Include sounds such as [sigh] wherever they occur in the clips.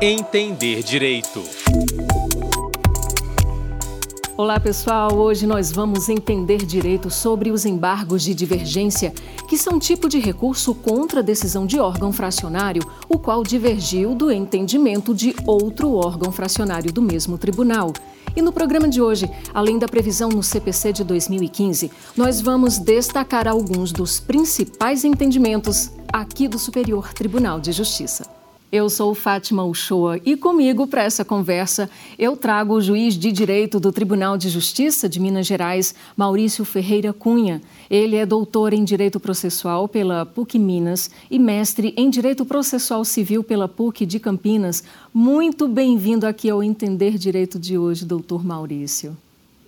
Entender Direito. Olá pessoal, hoje nós vamos entender direito sobre os embargos de divergência, que são tipo de recurso contra a decisão de órgão fracionário, o qual divergiu do entendimento de outro órgão fracionário do mesmo tribunal. E no programa de hoje, além da previsão no CPC de 2015, nós vamos destacar alguns dos principais entendimentos aqui do Superior Tribunal de Justiça. Eu sou Fátima Uchoa e comigo para essa conversa eu trago o juiz de direito do Tribunal de Justiça de Minas Gerais, Maurício Ferreira Cunha. Ele é doutor em Direito Processual pela PUC Minas e mestre em Direito Processual Civil pela PUC de Campinas. Muito bem-vindo aqui ao Entender Direito de hoje, doutor Maurício.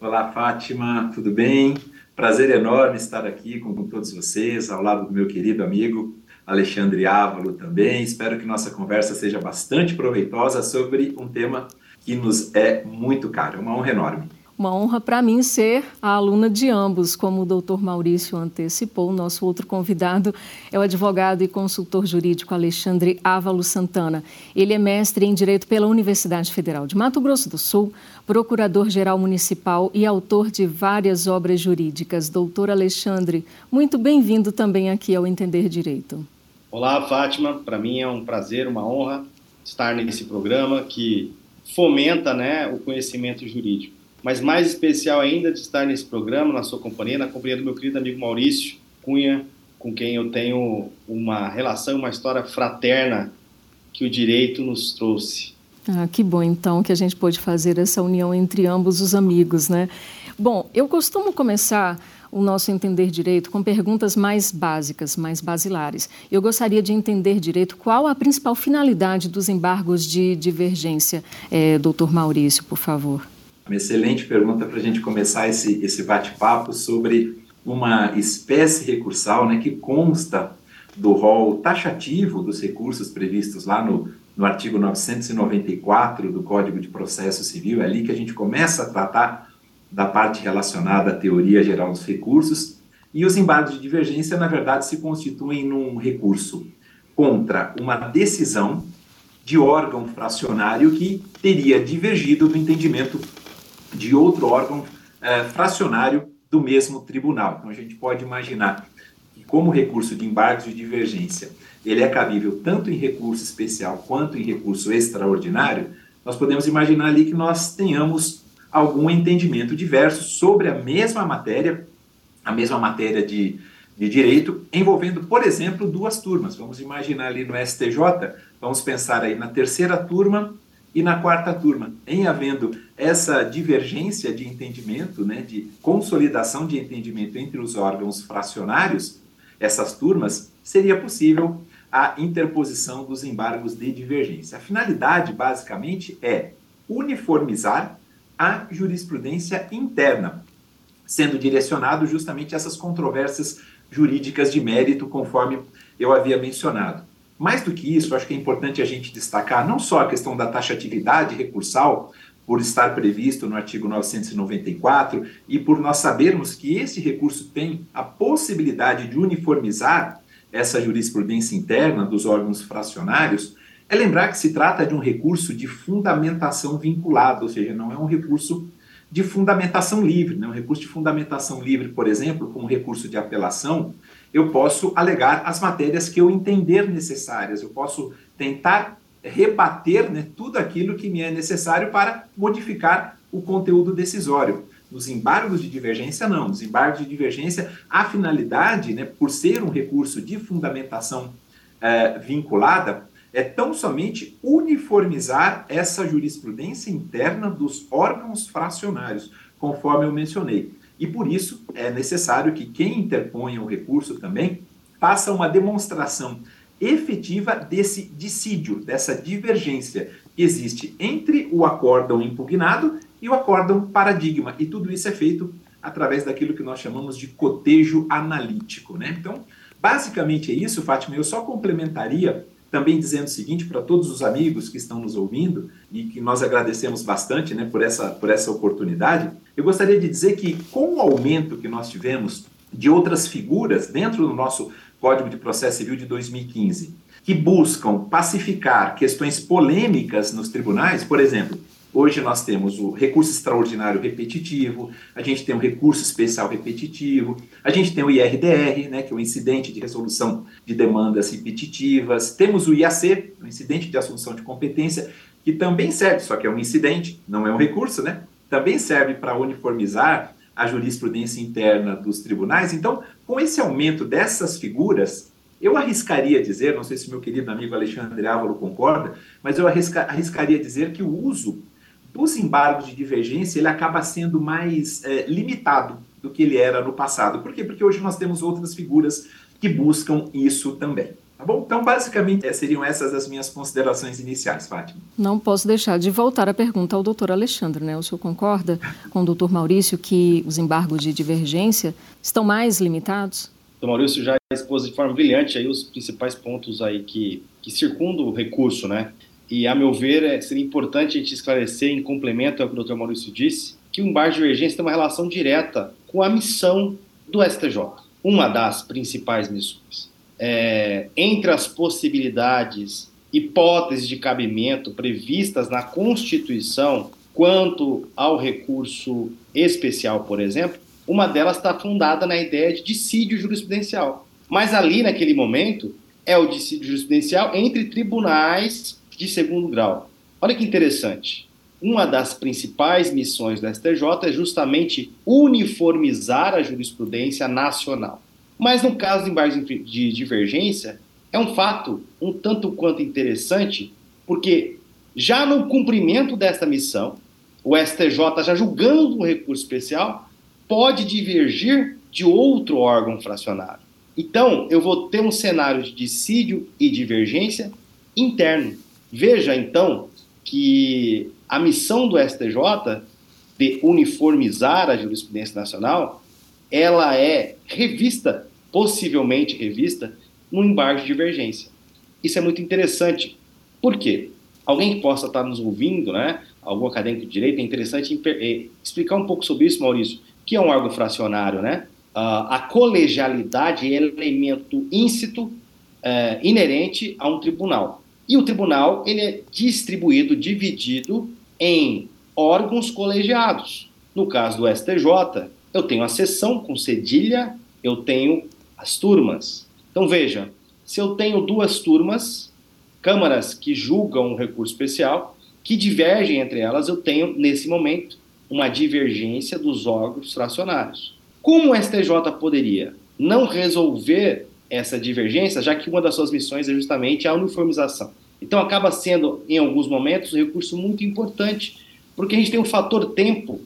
Olá, Fátima, tudo bem? Prazer enorme estar aqui com todos vocês, ao lado do meu querido amigo Alexandre Ávalo também. Espero que nossa conversa seja bastante proveitosa sobre um tema que nos é muito caro. É uma honra enorme. Uma honra para mim ser a aluna de ambos, como o doutor Maurício antecipou. Nosso outro convidado é o advogado e consultor jurídico Alexandre Ávalo Santana. Ele é mestre em Direito pela Universidade Federal de Mato Grosso do Sul, procurador-geral municipal e autor de várias obras jurídicas. Doutor Alexandre, muito bem-vindo também aqui ao Entender Direito. Olá, Fátima. Para mim é um prazer, uma honra estar nesse programa que fomenta né, o conhecimento jurídico. Mas mais especial ainda de estar nesse programa, na sua companhia, na companhia do meu querido amigo Maurício Cunha, com quem eu tenho uma relação, uma história fraterna que o direito nos trouxe. Ah, que bom então que a gente pôde fazer essa união entre ambos os amigos, né? Bom, eu costumo começar o nosso entender direito com perguntas mais básicas, mais basilares. Eu gostaria de entender direito qual a principal finalidade dos embargos de divergência. É, doutor Maurício, por favor. Uma excelente pergunta para a gente começar esse, esse bate-papo sobre uma espécie recursal né, que consta do rol taxativo dos recursos previstos lá no, no artigo 994 do Código de Processo Civil. É ali que a gente começa a tratar da parte relacionada à teoria geral dos recursos, e os embargos de divergência, na verdade, se constituem num recurso contra uma decisão de órgão fracionário que teria divergido do entendimento de outro órgão eh, fracionário do mesmo tribunal. Então, a gente pode imaginar que, como recurso de embargos de divergência, ele é cabível tanto em recurso especial quanto em recurso extraordinário, nós podemos imaginar ali que nós tenhamos algum entendimento diverso sobre a mesma matéria, a mesma matéria de, de direito, envolvendo, por exemplo, duas turmas. Vamos imaginar ali no STJ, vamos pensar aí na terceira turma e na quarta turma. Em havendo essa divergência de entendimento, né, de consolidação de entendimento entre os órgãos fracionários, essas turmas, seria possível a interposição dos embargos de divergência. A finalidade, basicamente, é uniformizar a jurisprudência interna, sendo direcionado justamente a essas controvérsias jurídicas de mérito, conforme eu havia mencionado. Mais do que isso, acho que é importante a gente destacar não só a questão da taxatividade recursal, por estar previsto no artigo 994 e por nós sabermos que esse recurso tem a possibilidade de uniformizar essa jurisprudência interna dos órgãos fracionários, é lembrar que se trata de um recurso de fundamentação vinculada, ou seja, não é um recurso de fundamentação livre. Né? Um recurso de fundamentação livre, por exemplo, como recurso de apelação, eu posso alegar as matérias que eu entender necessárias, eu posso tentar rebater né, tudo aquilo que me é necessário para modificar o conteúdo decisório. Nos embargos de divergência, não. Nos embargos de divergência, a finalidade, né, por ser um recurso de fundamentação eh, vinculada, é tão somente uniformizar essa jurisprudência interna dos órgãos fracionários, conforme eu mencionei. E por isso é necessário que quem interponha o recurso também faça uma demonstração efetiva desse dissídio, dessa divergência que existe entre o acórdão impugnado e o acórdão paradigma. E tudo isso é feito através daquilo que nós chamamos de cotejo analítico. Né? Então, basicamente é isso, Fátima. Eu só complementaria também dizendo o seguinte para todos os amigos que estão nos ouvindo e que nós agradecemos bastante né, por, essa, por essa oportunidade, eu gostaria de dizer que com o aumento que nós tivemos de outras figuras dentro do nosso Código de Processo Civil de 2015, que buscam pacificar questões polêmicas nos tribunais, por exemplo, Hoje nós temos o recurso extraordinário repetitivo, a gente tem o recurso especial repetitivo, a gente tem o IRDR, né, que é o incidente de resolução de demandas repetitivas, temos o IAC, o incidente de assunção de competência, que também serve, só que é um incidente, não é um recurso, né? Também serve para uniformizar a jurisprudência interna dos tribunais. Então, com esse aumento dessas figuras, eu arriscaria dizer, não sei se meu querido amigo Alexandre Ávalo concorda, mas eu arrisca, arriscaria dizer que o uso dos embargos de divergência ele acaba sendo mais é, limitado do que ele era no passado. Por quê? Porque hoje nós temos outras figuras que buscam isso também. Tá bom? Então, basicamente, é, seriam essas as minhas considerações iniciais, Fátima. Não posso deixar de voltar a pergunta ao doutor Alexandre, né? O senhor concorda com o doutor Maurício que os embargos de divergência estão mais limitados? O doutor Maurício já expôs de forma brilhante aí os principais pontos aí que, que circundam o recurso, né? E, a meu ver, é, seria importante a gente esclarecer, em complemento ao que o Dr. Maurício disse, que o embargo de divergência tem uma relação direta com a missão do STJ, uma das principais missões. É, entre as possibilidades, hipóteses de cabimento previstas na Constituição quanto ao recurso especial, por exemplo, uma delas está fundada na ideia de dissídio jurisprudencial. Mas ali, naquele momento, é o dissídio jurisprudencial entre tribunais de segundo grau. Olha que interessante. Uma das principais missões da STJ é justamente uniformizar a jurisprudência nacional. Mas no caso de embargos de divergência, é um fato um tanto quanto interessante, porque já no cumprimento desta missão, o STJ, já julgando um recurso especial, pode divergir de outro órgão fracionário. Então, eu vou ter um cenário de dissídio e divergência interno. Veja, então, que a missão do STJ de uniformizar a jurisprudência nacional, ela é revista, possivelmente revista, no embargo de divergência. Isso é muito interessante. Por quê? Alguém que possa estar nos ouvindo, né, algum acadêmico de direito, é interessante eh, explicar um pouco sobre isso, Maurício, que é um órgão fracionário, né? Uh, a colegialidade é elemento íncito, uh, inerente a um tribunal. E o tribunal ele é distribuído, dividido em órgãos colegiados. No caso do STJ, eu tenho a sessão com cedilha, eu tenho as turmas. Então veja, se eu tenho duas turmas, câmaras que julgam um recurso especial, que divergem entre elas, eu tenho, nesse momento, uma divergência dos órgãos fracionários. Como o STJ poderia não resolver essa divergência, já que uma das suas missões é justamente a uniformização. Então acaba sendo, em alguns momentos, um recurso muito importante, porque a gente tem um fator tempo,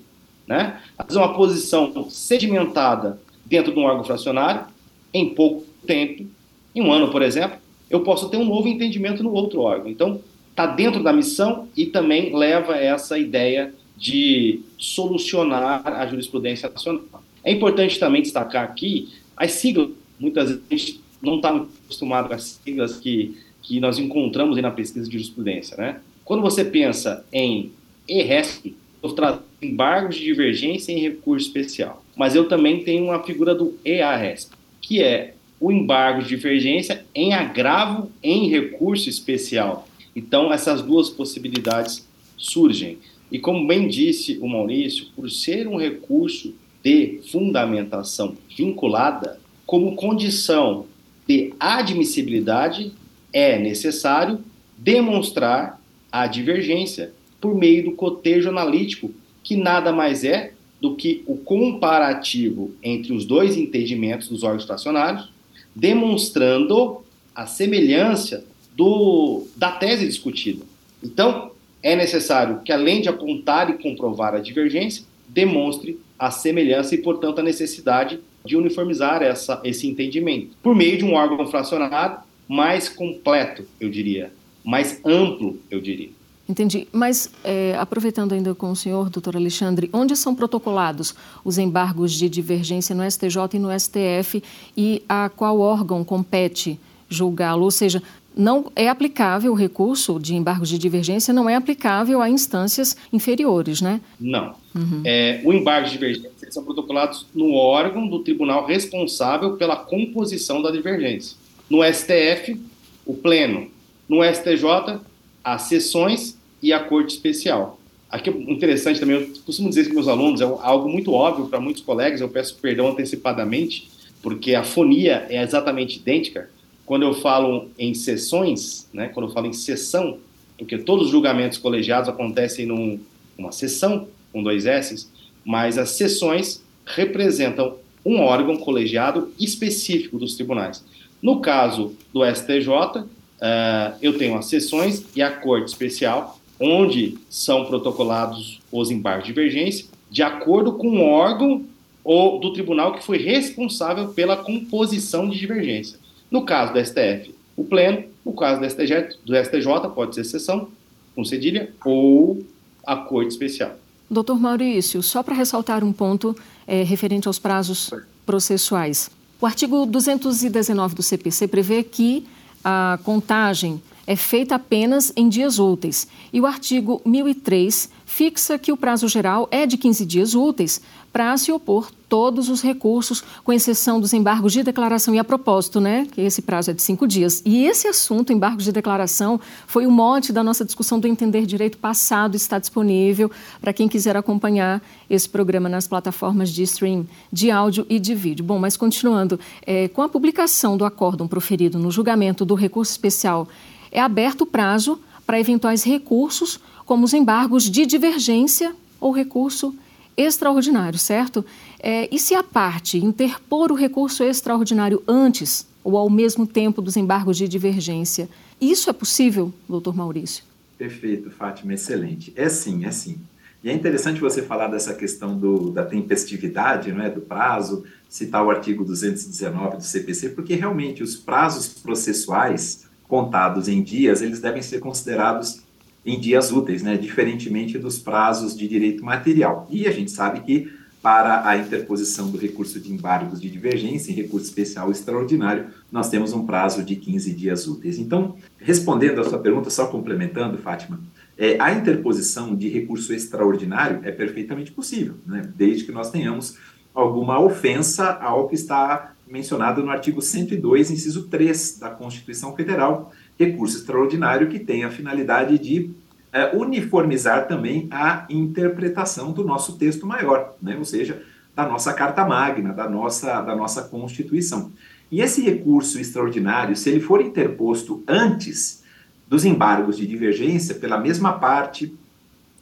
né? Vezes uma posição sedimentada dentro de um órgão fracionário, em pouco tempo, em um ano, por exemplo, eu posso ter um novo entendimento no outro órgão. Então, está dentro da missão e também leva essa ideia de solucionar a jurisprudência nacional. É importante também destacar aqui as siglas muitas vezes a gente não está acostumado com as siglas que, que nós encontramos na pesquisa de jurisprudência. Né? Quando você pensa em ERESP, eu trato embargos de divergência em recurso especial. Mas eu também tenho uma figura do EARESP, que é o embargo de divergência em agravo em recurso especial. Então, essas duas possibilidades surgem. E como bem disse o Maurício, por ser um recurso de fundamentação vinculada, como condição de admissibilidade, é necessário demonstrar a divergência por meio do cotejo analítico, que nada mais é do que o comparativo entre os dois entendimentos dos órgãos fracionários, demonstrando a semelhança do, da tese discutida. Então, é necessário que, além de apontar e comprovar a divergência, demonstre a semelhança e, portanto, a necessidade de uniformizar essa, esse entendimento por meio de um órgão fracionado mais completo, eu diria, mais amplo, eu diria. Entendi. Mas, é, aproveitando ainda com o senhor, doutor Alexandre, onde são protocolados os embargos de divergência no STJ e no STF e a qual órgão compete julgá-lo? Ou seja, não é aplicável o recurso de embargos de divergência, não é aplicável a instâncias inferiores, né? Não. Uhum. É, o embargo de divergência são protocolados no órgão do tribunal responsável pela composição da divergência. No STF, o pleno. No STJ, as sessões e a corte especial. Aqui é interessante também, eu costumo dizer que meus alunos, é algo muito óbvio para muitos colegas, eu peço perdão antecipadamente, porque a fonia é exatamente idêntica. Quando eu falo em sessões, né, quando eu falo em sessão, porque todos os julgamentos colegiados acontecem num, numa sessão, com dois S, mas as sessões representam um órgão colegiado específico dos tribunais. No caso do STJ, uh, eh, eu tenho as sessões e a Corte Especial, onde são protocolados os embargos de divergência, de acordo com o órgão ou do tribunal que foi responsável pela composição de divergência. No caso do STF, o pleno, no caso do STJ, do STJ pode ser sessão com cedilha ou a corte especial. Doutor Maurício, só para ressaltar um ponto é, referente aos prazos processuais. O artigo 219 do CPC prevê que a contagem é feita apenas em dias úteis. E o artigo 1003 fixa que o prazo geral é de 15 dias úteis para se opor todos os recursos, com exceção dos embargos de declaração. E a propósito, né, que esse prazo é de cinco dias. E esse assunto, embargos de declaração, foi o mote da nossa discussão do Entender Direito passado, está disponível para quem quiser acompanhar esse programa nas plataformas de stream de áudio e de vídeo. Bom, mas continuando, é, com a publicação do acórdão proferido no julgamento do recurso especial é aberto o prazo para eventuais recursos, como os embargos de divergência ou recurso extraordinário, certo? É, e se a parte interpor o recurso extraordinário antes ou ao mesmo tempo dos embargos de divergência, isso é possível, doutor Maurício? Perfeito, Fátima, excelente. É sim, é sim. E é interessante você falar dessa questão do, da tempestividade, não é, do prazo, citar o artigo 219 do CPC, porque realmente os prazos processuais contados em dias, eles devem ser considerados em dias úteis, né, diferentemente dos prazos de direito material. E a gente sabe que para a interposição do recurso de embargos de divergência em recurso especial extraordinário, nós temos um prazo de 15 dias úteis. Então, respondendo à sua pergunta, só complementando, Fátima, é, a interposição de recurso extraordinário é perfeitamente possível, né, desde que nós tenhamos alguma ofensa ao que está mencionado no artigo 102, inciso 3 da Constituição Federal, recurso extraordinário que tem a finalidade de é, uniformizar também a interpretação do nosso texto maior, né? ou seja, da nossa Carta Magna, da nossa, da nossa Constituição. E esse recurso extraordinário, se ele for interposto antes dos embargos de divergência pela mesma parte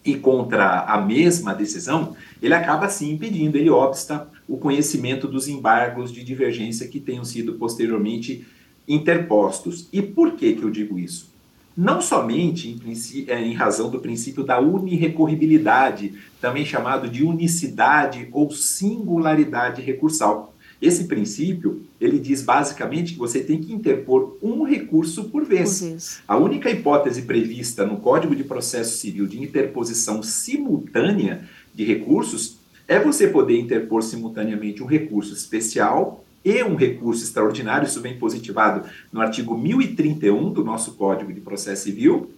e contra a mesma decisão, ele acaba sim impedindo, ele obsta o conhecimento dos embargos de divergência que tenham sido posteriormente interpostos. E por que, que eu digo isso? Não somente em, é, em razão do princípio da unirrecorribilidade, também chamado de unicidade ou singularidade recursal. Esse princípio, ele diz basicamente que você tem que interpor um recurso por vez. Por vez. A única hipótese prevista no Código de Processo Civil de interposição simultânea de recursos é você poder interpor simultaneamente um recurso especial e um recurso extraordinário, isso vem positivado no artigo 1031 do nosso Código de Processo Civil,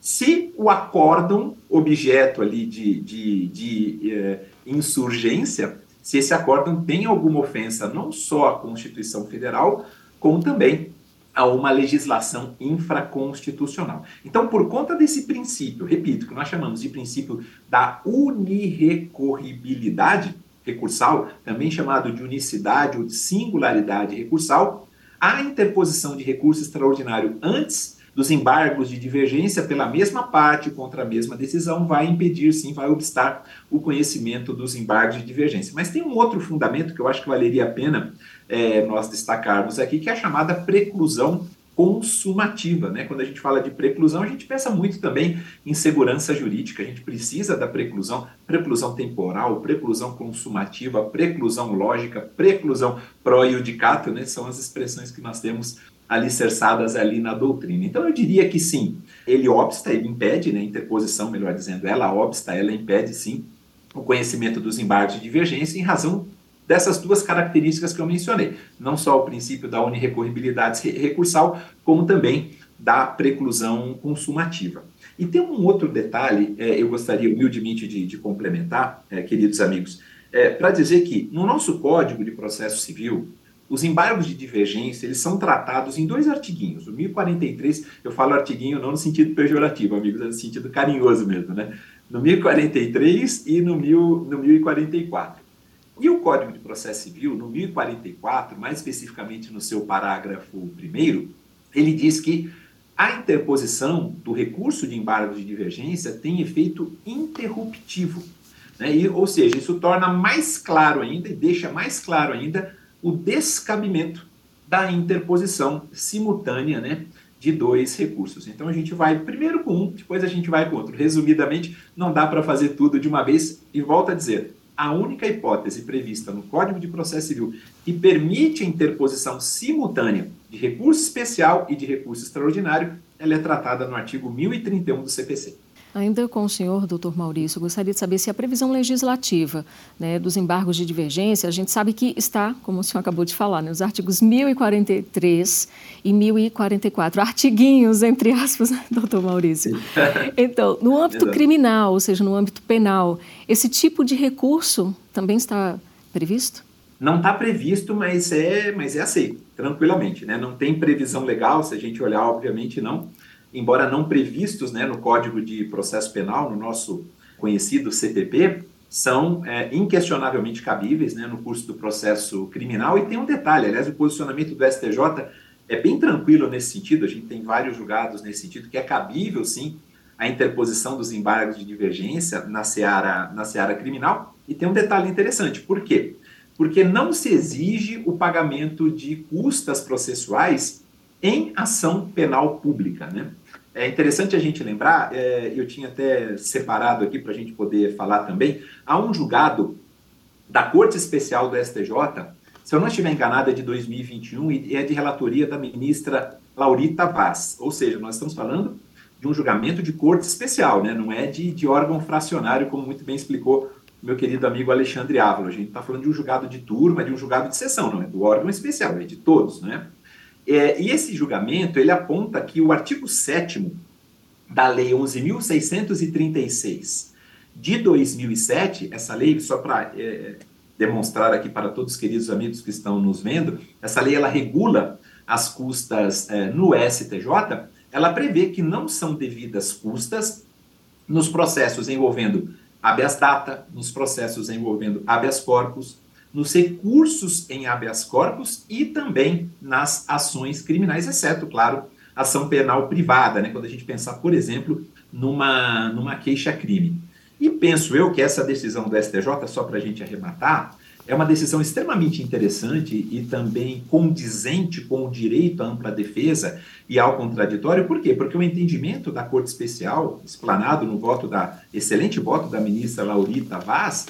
se o acórdão, objeto ali de, de, de eh, insurgência, se esse acórdão tem alguma ofensa não só à Constituição Federal, como também a uma legislação infraconstitucional. Então, por conta desse princípio, repito, que nós chamamos de princípio da unirrecorribilidade recursal, também chamado de unicidade ou de singularidade recursal, a interposição de recurso extraordinário antes dos embargos de divergência pela mesma parte contra a mesma decisão vai impedir, sim, vai obstar o conhecimento dos embargos de divergência. Mas tem um outro fundamento que eu acho que valeria a pena é, nós destacarmos aqui, que é a chamada preclusão consumativa. Né? Quando a gente fala de preclusão, a gente pensa muito também em segurança jurídica. A gente precisa da preclusão, preclusão temporal, preclusão consumativa, preclusão lógica, preclusão pró-iudicato, né? são as expressões que nós temos alicerçadas ali na doutrina. Então eu diria que sim, ele obsta, ele impede, né, interposição, melhor dizendo, ela obsta, ela impede sim o conhecimento dos embargos de divergência em razão dessas duas características que eu mencionei. Não só o princípio da unirrecorribilidade recursal, como também da preclusão consumativa. E tem um outro detalhe, é, eu gostaria humildemente de, de complementar, é, queridos amigos, é, para dizer que no nosso Código de Processo Civil, os embargos de divergência, eles são tratados em dois artiguinhos. O 1043, eu falo artiguinho não no sentido pejorativo, amigos, é no sentido carinhoso mesmo, né? No 1043 e no, 1000, no 1044. E o Código de Processo Civil, no 1044, mais especificamente no seu parágrafo primeiro, ele diz que a interposição do recurso de embargo de divergência tem efeito interruptivo. Né? E, ou seja, isso torna mais claro ainda e deixa mais claro ainda o descabimento da interposição simultânea né, de dois recursos. Então a gente vai primeiro com um, depois a gente vai com outro. Resumidamente, não dá para fazer tudo de uma vez e volta a dizer, a única hipótese prevista no Código de Processo Civil que permite a interposição simultânea de recurso especial e de recurso extraordinário, ela é tratada no artigo 1031 do CPC. Ainda com o senhor, doutor Maurício, gostaria de saber se a previsão legislativa né, dos embargos de divergência, a gente sabe que está, como o senhor acabou de falar, nos né, artigos 1043 e 1044, artiguinhos, entre aspas, né, [laughs] doutor Maurício. [laughs] Então, no âmbito criminal, ou seja, no âmbito penal, esse tipo de recurso também está previsto? Não está previsto, mas é, mas é aceito, tranquilamente. Né? Não tem previsão legal, se a gente olhar, obviamente não embora não previstos né, no Código de Processo Penal, no nosso conhecido CPP, são é, inquestionavelmente cabíveis né, no curso do processo criminal. E tem um detalhe: aliás, o posicionamento do STJ é bem tranquilo nesse sentido, a gente tem vários julgados nesse sentido, que é cabível, sim, a interposição dos embargos de divergência na seara, na seara criminal. E tem um detalhe interessante: por quê? Porque não se exige o pagamento de custas processuais em ação penal pública. Né? É interessante a gente lembrar, é, eu tinha até separado aqui para a gente poder falar também, há um julgado da Corte Especial do STJ, se eu não estiver enganado, é de 2021 e é de relatoria da ministra Laurita Vaz. Ou seja, nós estamos falando de um julgamento de corte especial, né? não é de, de órgão fracionário, como muito bem explicou meu querido amigo Alexandre Ávila. A gente está falando de um julgado de turma, de um julgado de sessão, não é do órgão especial, é de todos, né? É, e esse julgamento, ele aponta que o artigo 7 da Lei 11.636 de 2007, essa lei, só para é, demonstrar aqui para todos os queridos amigos que estão nos vendo, essa lei ela regula as custas é, no STJ, ela prevê que não são devidas custas nos processos envolvendo habeas data, nos processos envolvendo habeas corpus, nos recursos em habeas corpus e também nas ações criminais, exceto, claro, ação penal privada, né, quando a gente pensar, por exemplo, numa, numa queixa-crime. E penso eu que essa decisão do STJ, só para a gente arrematar, é uma decisão extremamente interessante e também condizente com o direito à ampla defesa e ao contraditório. Por quê? Porque o entendimento da Corte Especial, explanado no voto da excelente voto da ministra Laurita Vaz,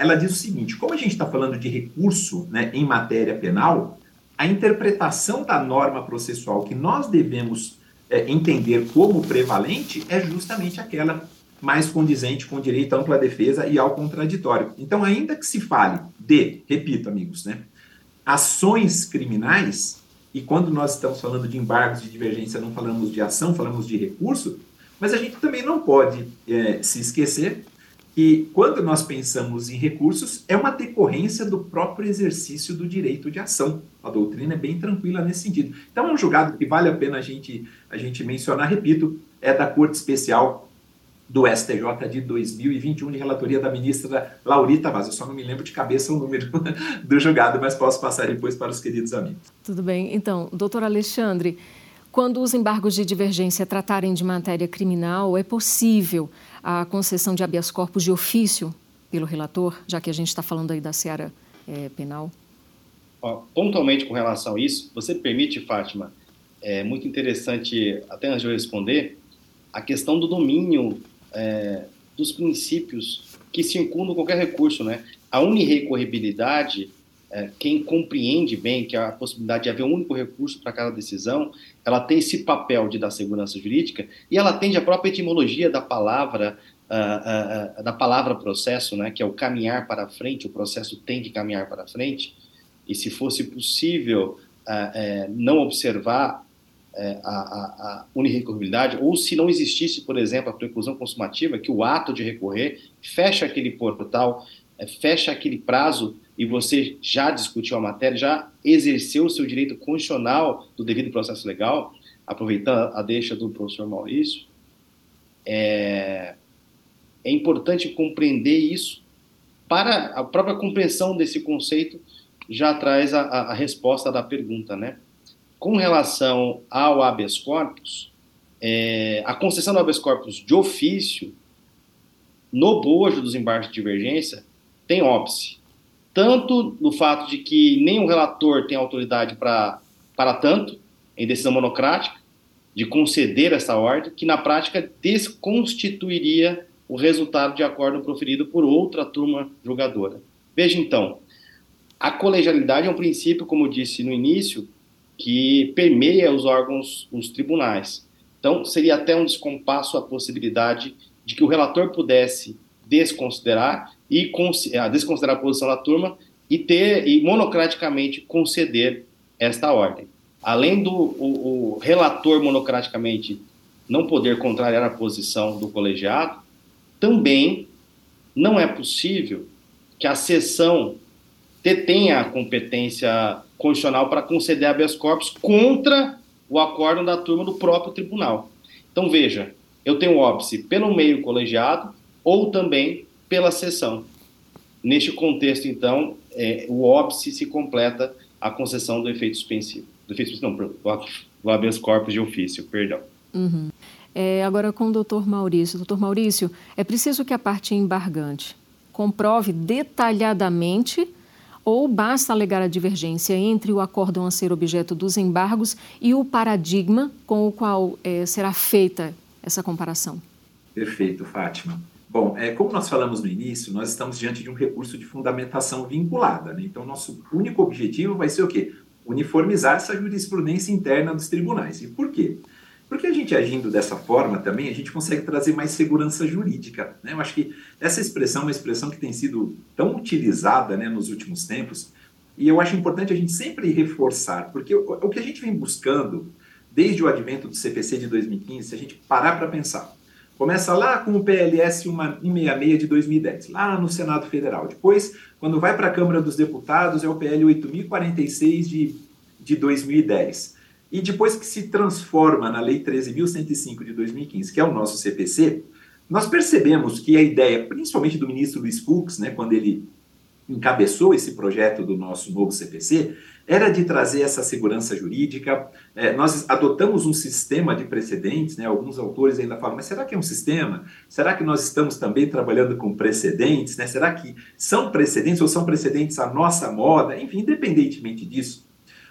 ela diz o seguinte: como a gente está falando de recurso né, em matéria penal, a interpretação da norma processual que nós devemos é, entender como prevalente é justamente aquela mais condizente com o direito à ampla defesa e ao contraditório. Então, ainda que se fale de, repito, amigos, né, ações criminais, e quando nós estamos falando de embargos de divergência, não falamos de ação, falamos de recurso, mas a gente também não pode é, se esquecer que quando nós pensamos em recursos, é uma decorrência do próprio exercício do direito de ação. A doutrina é bem tranquila nesse sentido. Então, é um julgado que vale a pena a gente, a gente mencionar, repito, é da Corte Especial do STJ de 2021, de relatoria da ministra Laurita Vaz. Eu só não me lembro de cabeça o número [laughs] do julgado, mas posso passar depois para os queridos amigos. Tudo bem. Então, doutor Alexandre, quando os embargos de divergência tratarem de matéria criminal, é possível a concessão de habeas corpus de ofício pelo relator, já que a gente está falando aí da seara é, penal? Ó, pontualmente com relação a isso, você permite, Fátima, é muito interessante, até antes de eu responder, a questão do domínio é, dos princípios que circundam qualquer recurso, né? A unirrecorribilidade é, quem compreende bem que a possibilidade de haver um único recurso para cada decisão, ela tem esse papel de dar segurança jurídica e ela atende a própria etimologia da palavra uh, uh, uh, da palavra processo, né, que é o caminhar para frente, o processo tem que caminhar para frente, e se fosse possível é, não observar é, a, a, a ou se não existisse, por exemplo, a preclusão consumativa, que o ato de recorrer fecha aquele portal é, fecha aquele prazo e você já discutiu a matéria, já exerceu o seu direito constitucional do devido processo legal, aproveitando a deixa do professor Maurício, é, é importante compreender isso para a própria compreensão desse conceito já traz a, a, resposta da pergunta, né? Com relação ao habeas corpus, é, a concessão do habeas corpus de ofício no bojo dos embargos de divergência tem óbice. Tanto no fato de que o relator tem autoridade para para tanto, em decisão monocrática, de conceder essa ordem, que na prática desconstituiria o resultado de acordo proferido por outra turma julgadora. Veja então, a colegialidade é um princípio, como disse no início, que permeia os órgãos, os tribunais. Então, seria até um descompasso a possibilidade de que o relator pudesse desconsiderar e ah, desconsiderar a posição da turma e ter e monocraticamente conceder esta ordem. Além do o, o relator monocraticamente não poder contrariar a posição do colegiado, também não é possível que a sessão detenha a competência constitucional para conceder habeas corpus contra o acórdão da turma do próprio tribunal. Então, veja, eu tenho óbice pelo meio colegiado ou também pela sessão. Neste contexto, então, é, o óbice se completa a concessão do efeito suspensivo. Do efeito suspensivo, não, do habeas corpus de ofício, perdão. Uhum. É, agora com o doutor Maurício. Doutor Maurício, é preciso que a parte embargante comprove detalhadamente ou basta alegar a divergência entre o acórdão a ser objeto dos embargos e o paradigma com o qual é, será feita essa comparação? Perfeito, Fátima. Bom, é, como nós falamos no início, nós estamos diante de um recurso de fundamentação vinculada. Né? Então, nosso único objetivo vai ser o quê? Uniformizar essa jurisprudência interna dos tribunais. E por quê? Porque a gente agindo dessa forma também, a gente consegue trazer mais segurança jurídica. Né? Eu acho que essa expressão é uma expressão que tem sido tão utilizada né, nos últimos tempos, e eu acho importante a gente sempre reforçar, porque o, o que a gente vem buscando desde o advento do CPC de 2015, se a gente parar para pensar, começa lá com o PLS 166 de 2010, lá no Senado Federal. Depois, quando vai para a Câmara dos Deputados, é o PL 8046 de, de 2010 e depois que se transforma na Lei 13.105 de 2015, que é o nosso CPC, nós percebemos que a ideia, principalmente do ministro Luiz Fux, né, quando ele encabeçou esse projeto do nosso novo CPC, era de trazer essa segurança jurídica. É, nós adotamos um sistema de precedentes, né? alguns autores ainda falam, mas será que é um sistema? Será que nós estamos também trabalhando com precedentes? Né? Será que são precedentes ou são precedentes à nossa moda? Enfim, independentemente disso,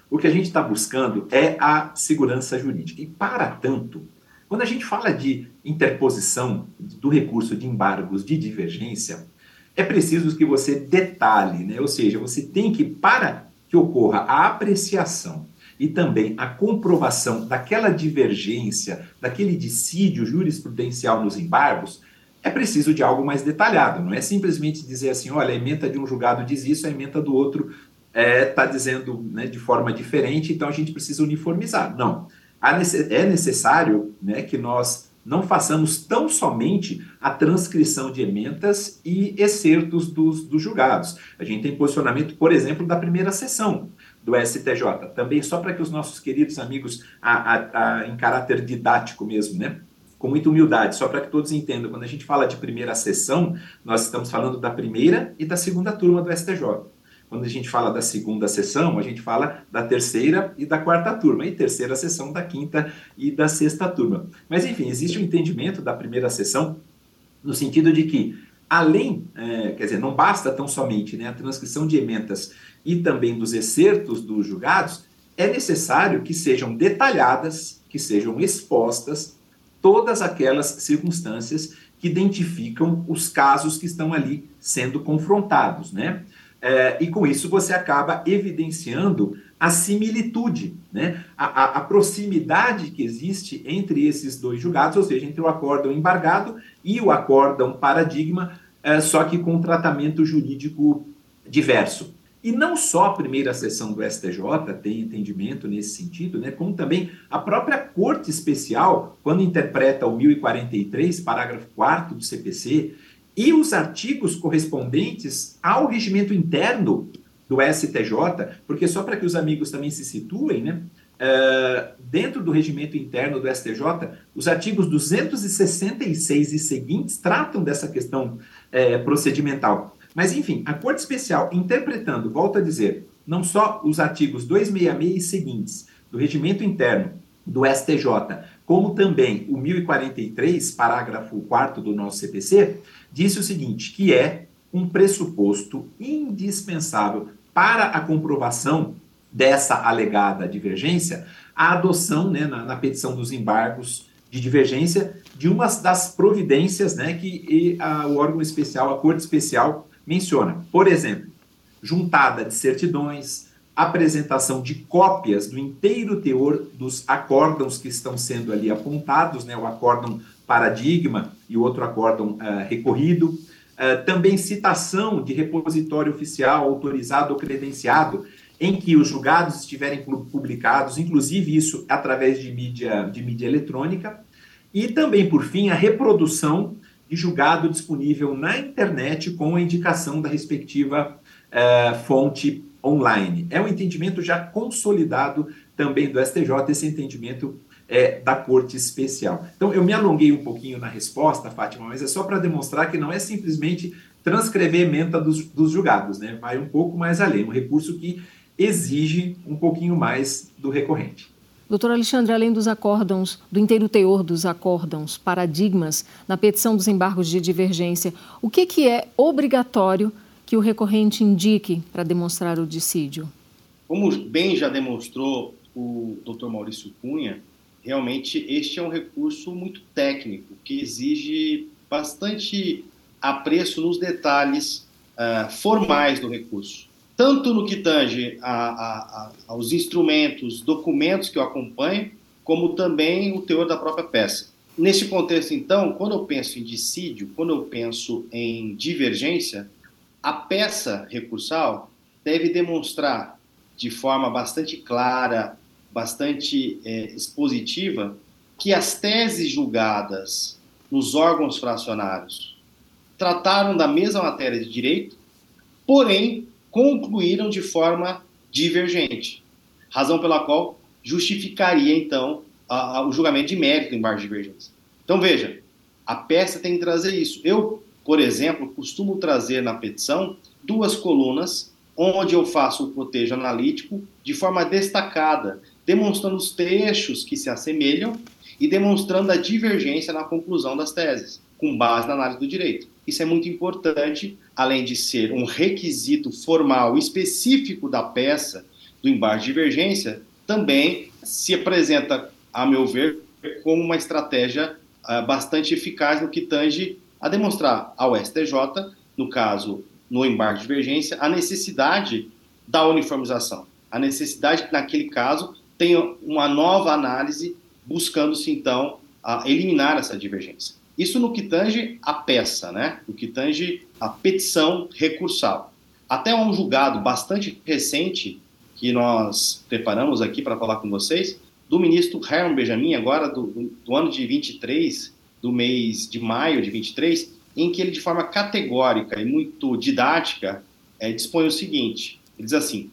o que a gente está buscando é a segurança jurídica. E, para tanto, quando a gente fala de interposição do recurso de embargos de divergência, é preciso que você detalhe, né? ou seja, você tem que, para que ocorra a apreciação e também a comprovação daquela divergência, daquele dissídio jurisprudencial nos embargos, é preciso de algo mais detalhado. Não é simplesmente dizer assim, olha, a emenda de um julgado diz isso, a emenda do outro está é, tá dizendo né, de forma diferente, então a gente precisa uniformizar. Não. É necessário né, que nós não façamos tão somente a transcrição de emendas e excertos dos, dos julgados. A gente tem posicionamento, por exemplo, da primeira sessão do STJ, também só para que os nossos queridos amigos, a, a, a, em caráter didático mesmo, né, com muita humildade, só para que todos entendam, quando a gente fala de primeira sessão, nós estamos falando da primeira e da segunda turma do STJ. Quando a gente fala da segunda sessão, a gente fala da terceira e da quarta turma, e terceira sessão da quinta e da sexta turma. Mas, enfim, existe um entendimento da primeira sessão no sentido de que, além, é, quer dizer, não basta tão somente né, a transcrição de emendas e também dos excertos dos julgados, é necessário que sejam detalhadas, que sejam expostas todas aquelas circunstâncias que identificam os casos que estão ali sendo confrontados, né? É, e com isso você acaba evidenciando a similitude, né? A, a, a, proximidade que existe entre esses dois julgados, ou seja, entre o acórdão embargado e o acórdão paradigma, é, só que com tratamento jurídico diverso. E não só a primeira sessão do STJ tem entendimento nesse sentido, né, como também a própria Corte Especial, quando interpreta o 1043, parágrafo 4 do CPC, e os artigos correspondentes ao regimento interno do STJ, porque só para que os amigos também se situem, né? Uh, dentro do regimento interno do STJ, os artigos 266 e seguintes tratam dessa questão é, procedimental. Mas, enfim, a Corte Especial, interpretando, volto a dizer, não só os artigos 266 e seguintes do regimento interno do STJ, como também o 1043, parágrafo 4 do nosso CPC, disse o seguinte, que é um pressuposto indispensável para a comprovação dessa alegada divergência, a adoção, né, na, na petição dos embargos de divergência, de uma das providências né, que a, o órgão especial, a Corte Especial, menciona. Por exemplo, juntada de certidões, apresentação de cópias do inteiro teor dos acórdãos que estão sendo ali apontados, né, o acórdão paradigma e o outro acórdão uh, recorrido, uh, também citação de repositório oficial autorizado ou credenciado em que os julgados estiverem publicados, inclusive isso através de mídia, de mídia eletrônica, e também, por fim, a reprodução de julgado disponível na internet com a indicação da respectiva uh, fonte online. É um entendimento já consolidado também do STJ, esse entendimento é, da Corte Especial. Então, eu me alonguei um pouquinho na resposta, Fátima, mas é só para demonstrar que não é simplesmente transcrever emenda dos, dos julgados, né? vai um pouco mais além, um recurso que exige um pouquinho mais do recorrente. Doutor Alexandre, além dos acórdãos, do inteiro teor dos acórdãos, paradigmas, na petição dos embargos de divergência, o que, que é obrigatório que o recorrente indique para demonstrar o dissídio? Como bem já demonstrou o doutor Maurício Cunha, realmente este é um recurso muito técnico, que exige bastante apreço nos detalhes uh, formais do recurso tanto no que tange a, a, a, aos instrumentos, documentos que o acompanham, como também o teor da própria peça. Neste contexto, então, quando eu penso em dissídio, quando eu penso em divergência, a peça recursal deve demonstrar de forma bastante clara, bastante é, expositiva, que as teses julgadas nos órgãos fracionários trataram da mesma matéria de direito, porém concluíram de forma divergente, razão pela qual justificaria, então, a, a, o julgamento de mérito em embargo de divergência. Então, veja, a peça tem que trazer isso. Eu, por exemplo, costumo trazer na petição duas colunas onde eu faço o cotejo analítico de forma destacada, demonstrando os trechos que se assemelham e demonstrando a divergência na conclusão das teses, com base na análise do direito. Isso é muito importante, além de ser um requisito formal específico da peça do embargo de divergência, também se apresenta, a meu ver, como uma estratégia uh, bastante eficaz no que tange a demonstrar ao STJ, no caso, no embargo de divergência, a necessidade da uniformização, a necessidade que, naquele caso, tenha uma nova análise, buscando-se, então, eliminar essa divergência. Isso no que tange a peça, né? no que tange a petição recursal. Até um julgado bastante recente que nós preparamos aqui para falar com vocês, do ministro Herman Benjamin, agora do, do, ano de 23, do mês de maio de 23, em que ele, de forma categórica e muito didática, é, dispõe o seguinte: ele diz assim,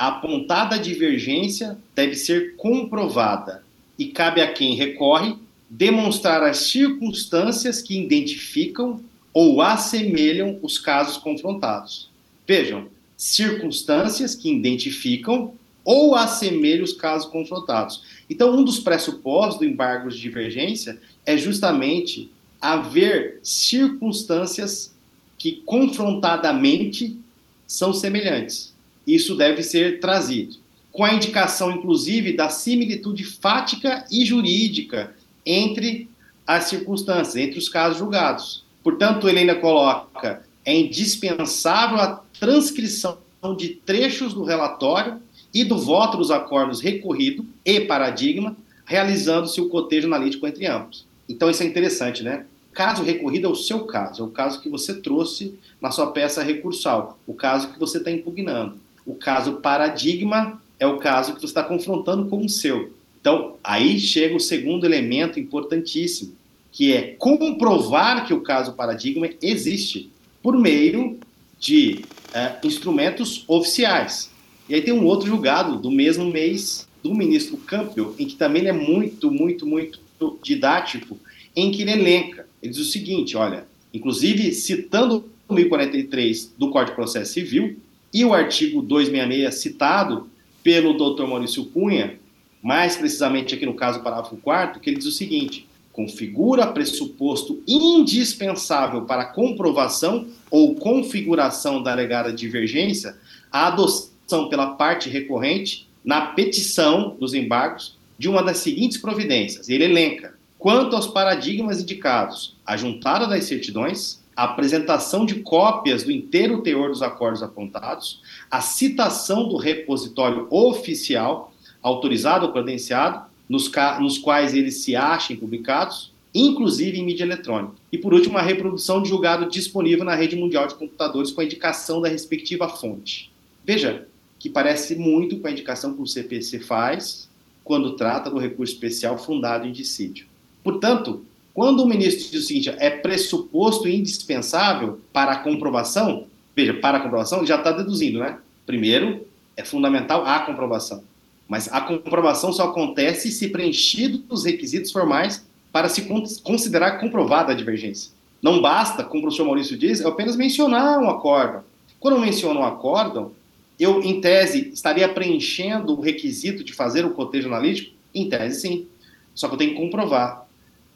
a apontada divergência deve ser comprovada e cabe a quem recorre demonstrar as circunstâncias que identificam ou assemelham os casos confrontados. Vejam, circunstâncias que identificam ou assemelham os casos confrontados. Então, um dos pressupostos do embargo de divergência é justamente haver circunstâncias que confrontadamente são semelhantes. Isso deve ser trazido, com a indicação, inclusive, da similitude fática e jurídica entre as circunstâncias, entre os casos julgados. Portanto, ele ainda coloca: é indispensável a transcrição de trechos do relatório e do voto dos acordos recorrido e paradigma, realizando-se o cotejo analítico entre ambos. Então, isso é interessante, né? Caso recorrido é o seu caso, é o caso que você trouxe na sua peça recursal, o caso que você está impugnando. O caso paradigma é o caso que você está confrontando com o seu. Então, aí chega o segundo elemento importantíssimo, que é comprovar que o caso paradigma existe por meio de uh, instrumentos oficiais. E aí tem um outro julgado do mesmo mês do ministro Campbell, em que também ele é muito, muito, muito didático, em que ele elenca. Ele diz o seguinte: olha, inclusive citando o 1043 do Código de Processo Civil e o artigo 266 citado pelo Dr. Maurício Cunha, mais precisamente aqui no caso parágrafo 4 que ele diz o seguinte: configura pressuposto indispensável para comprovação ou configuração da alegada divergência a adoção pela parte recorrente na petição dos embargos de uma das seguintes providências. Ele elenca: quanto aos paradigmas indicados, a juntada das certidões, a apresentação de cópias do inteiro teor dos acordos apontados, a citação do repositório oficial, autorizado ou credenciado, nos, nos quais eles se achem publicados, inclusive em mídia eletrônica. E, por último, a reprodução de julgado disponível na rede mundial de computadores com a indicação da respectiva fonte. Veja que parece muito com a indicação que o CPC faz quando trata do recurso especial fundado em dissídio. Portanto, quando o ministro diz o seguinte, é pressuposto indispensável para a comprovação, veja, para a comprovação, já está deduzindo, né? Primeiro, é fundamental a comprovação. Mas a comprovação só acontece se preenchidos os requisitos formais para se considerar comprovada a divergência. Não basta, como o professor Maurício diz, eu apenas mencionar um acórdão. Quando eu menciono um acórdão, eu, em tese, estaria preenchendo o requisito de fazer o cotejo analítico? Em tese, sim. Só que eu tenho que comprovar.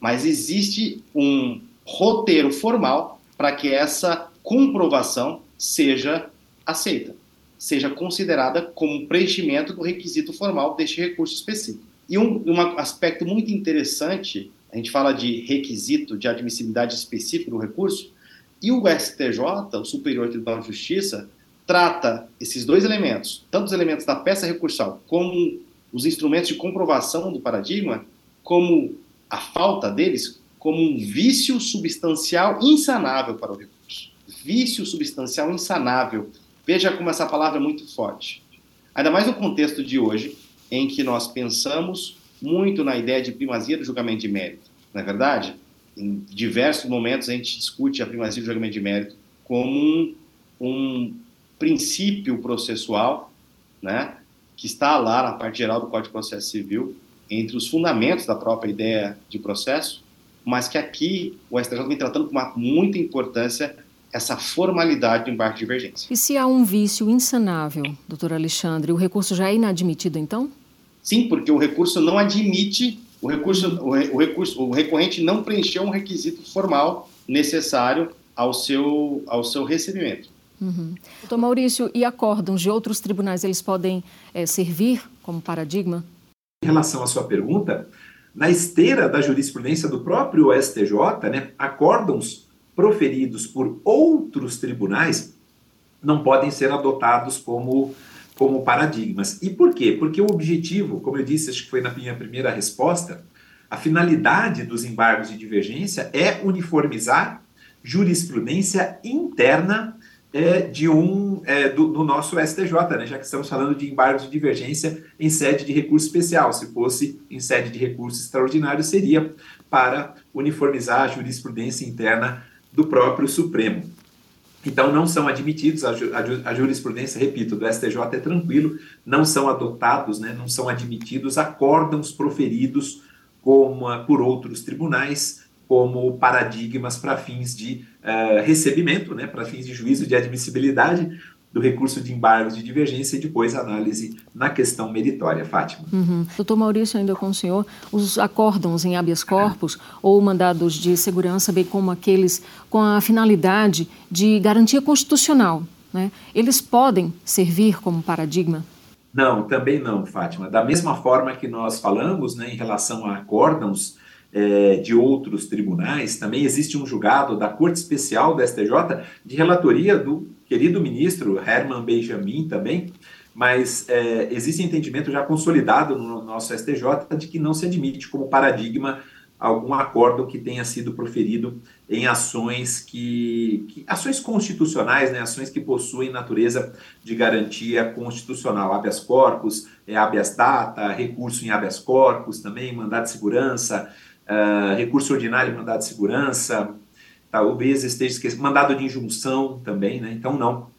Mas existe um roteiro formal para que essa comprovação seja aceita seja considerada como preenchimento do requisito formal deste recurso específico. E um, um aspecto muito interessante, a gente fala de requisito de admissibilidade específico do recurso, e o STJ, o Superior Tribunal de Justiça, trata esses dois elementos, tanto os elementos da peça recursal como os instrumentos de comprovação do paradigma, como a falta deles, como um vício substancial insanável para o recurso. Vício substancial insanável Veja como essa palavra é muito forte. Ainda mais no contexto de hoje, em que nós pensamos muito na ideia de primazia do julgamento de mérito. Não é verdade? Em diversos momentos a gente discute a primazia do julgamento de mérito como um, um princípio processual, né, que está lá na parte geral do Código de Processo Civil, entre os fundamentos da própria ideia de processo, mas que aqui o STJ vem tratando com uma muita importância essa formalidade do embarque de divergência. E se há um vício insanável, doutor Alexandre, o recurso já é inadmitido então? Sim, porque o recurso não admite, o recurso, o, recurso, o recorrente não preencheu um requisito formal necessário ao seu, ao seu recebimento. Uhum. Doutor Maurício, e acórdãos de outros tribunais, eles podem é, servir como paradigma? Em relação à sua pergunta, na esteira da jurisprudência do próprio STJ, né, acórdãos proferidos por outros tribunais não podem ser adotados como, como paradigmas. E por quê? Porque o objetivo, como eu disse, acho que foi na minha primeira resposta, a finalidade dos embargos de divergência é uniformizar jurisprudência interna é, de um é, do, do, nosso STJ, né, já que estamos falando de embargos de divergência em sede de recurso especial. Se fosse em sede de recurso extraordinário, seria para uniformizar a jurisprudência interna do próprio Supremo. Então, não são admitidos, a, a, a, jurisprudência, repito, do STJ é tranquilo, não são adotados, né, não são admitidos acórdãos proferidos como, por outros tribunais como paradigmas para fins de uh, recebimento, né, para fins de juízo de admissibilidade, do recurso de embargos de divergência e depois análise na questão meritória, Fátima. Uhum. Doutor Maurício, ainda com o senhor, os acórdãos em habeas corpus ou mandados de segurança, bem como aqueles com a finalidade de garantia constitucional, né? eles podem servir como paradigma? Não, também não, Fátima. Da mesma forma que nós falamos né, em relação a acórdãos é, de outros tribunais, também existe um julgado da Corte Especial da STJ de relatoria do querido ministro Herman Benjamin também, mas é, existe entendimento já consolidado no nosso STJ de que não se admite como paradigma algum acordo que tenha sido proferido em ações que, que, ações constitucionais, né, ações que possuem natureza de garantia constitucional, habeas corpus, é, habeas data, recurso em habeas corpus também, mandado de segurança, uh, recurso ordinário, mandado de segurança, talvez esteja esquecido, mandado de injunção também, né? Então, não,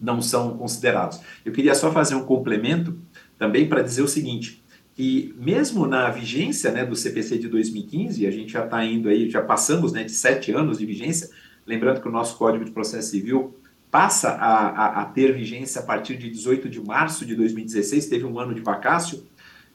não são considerados. Eu queria só fazer um complemento também para dizer o seguinte, que mesmo na vigência né, do CPC de 2015, a gente já está indo aí, já passamos né, de sete anos de vigência, lembrando que o nosso Código de Processo Civil passa a, a, a, ter vigência a partir de 18 de março de 2016, teve um ano de vacácio,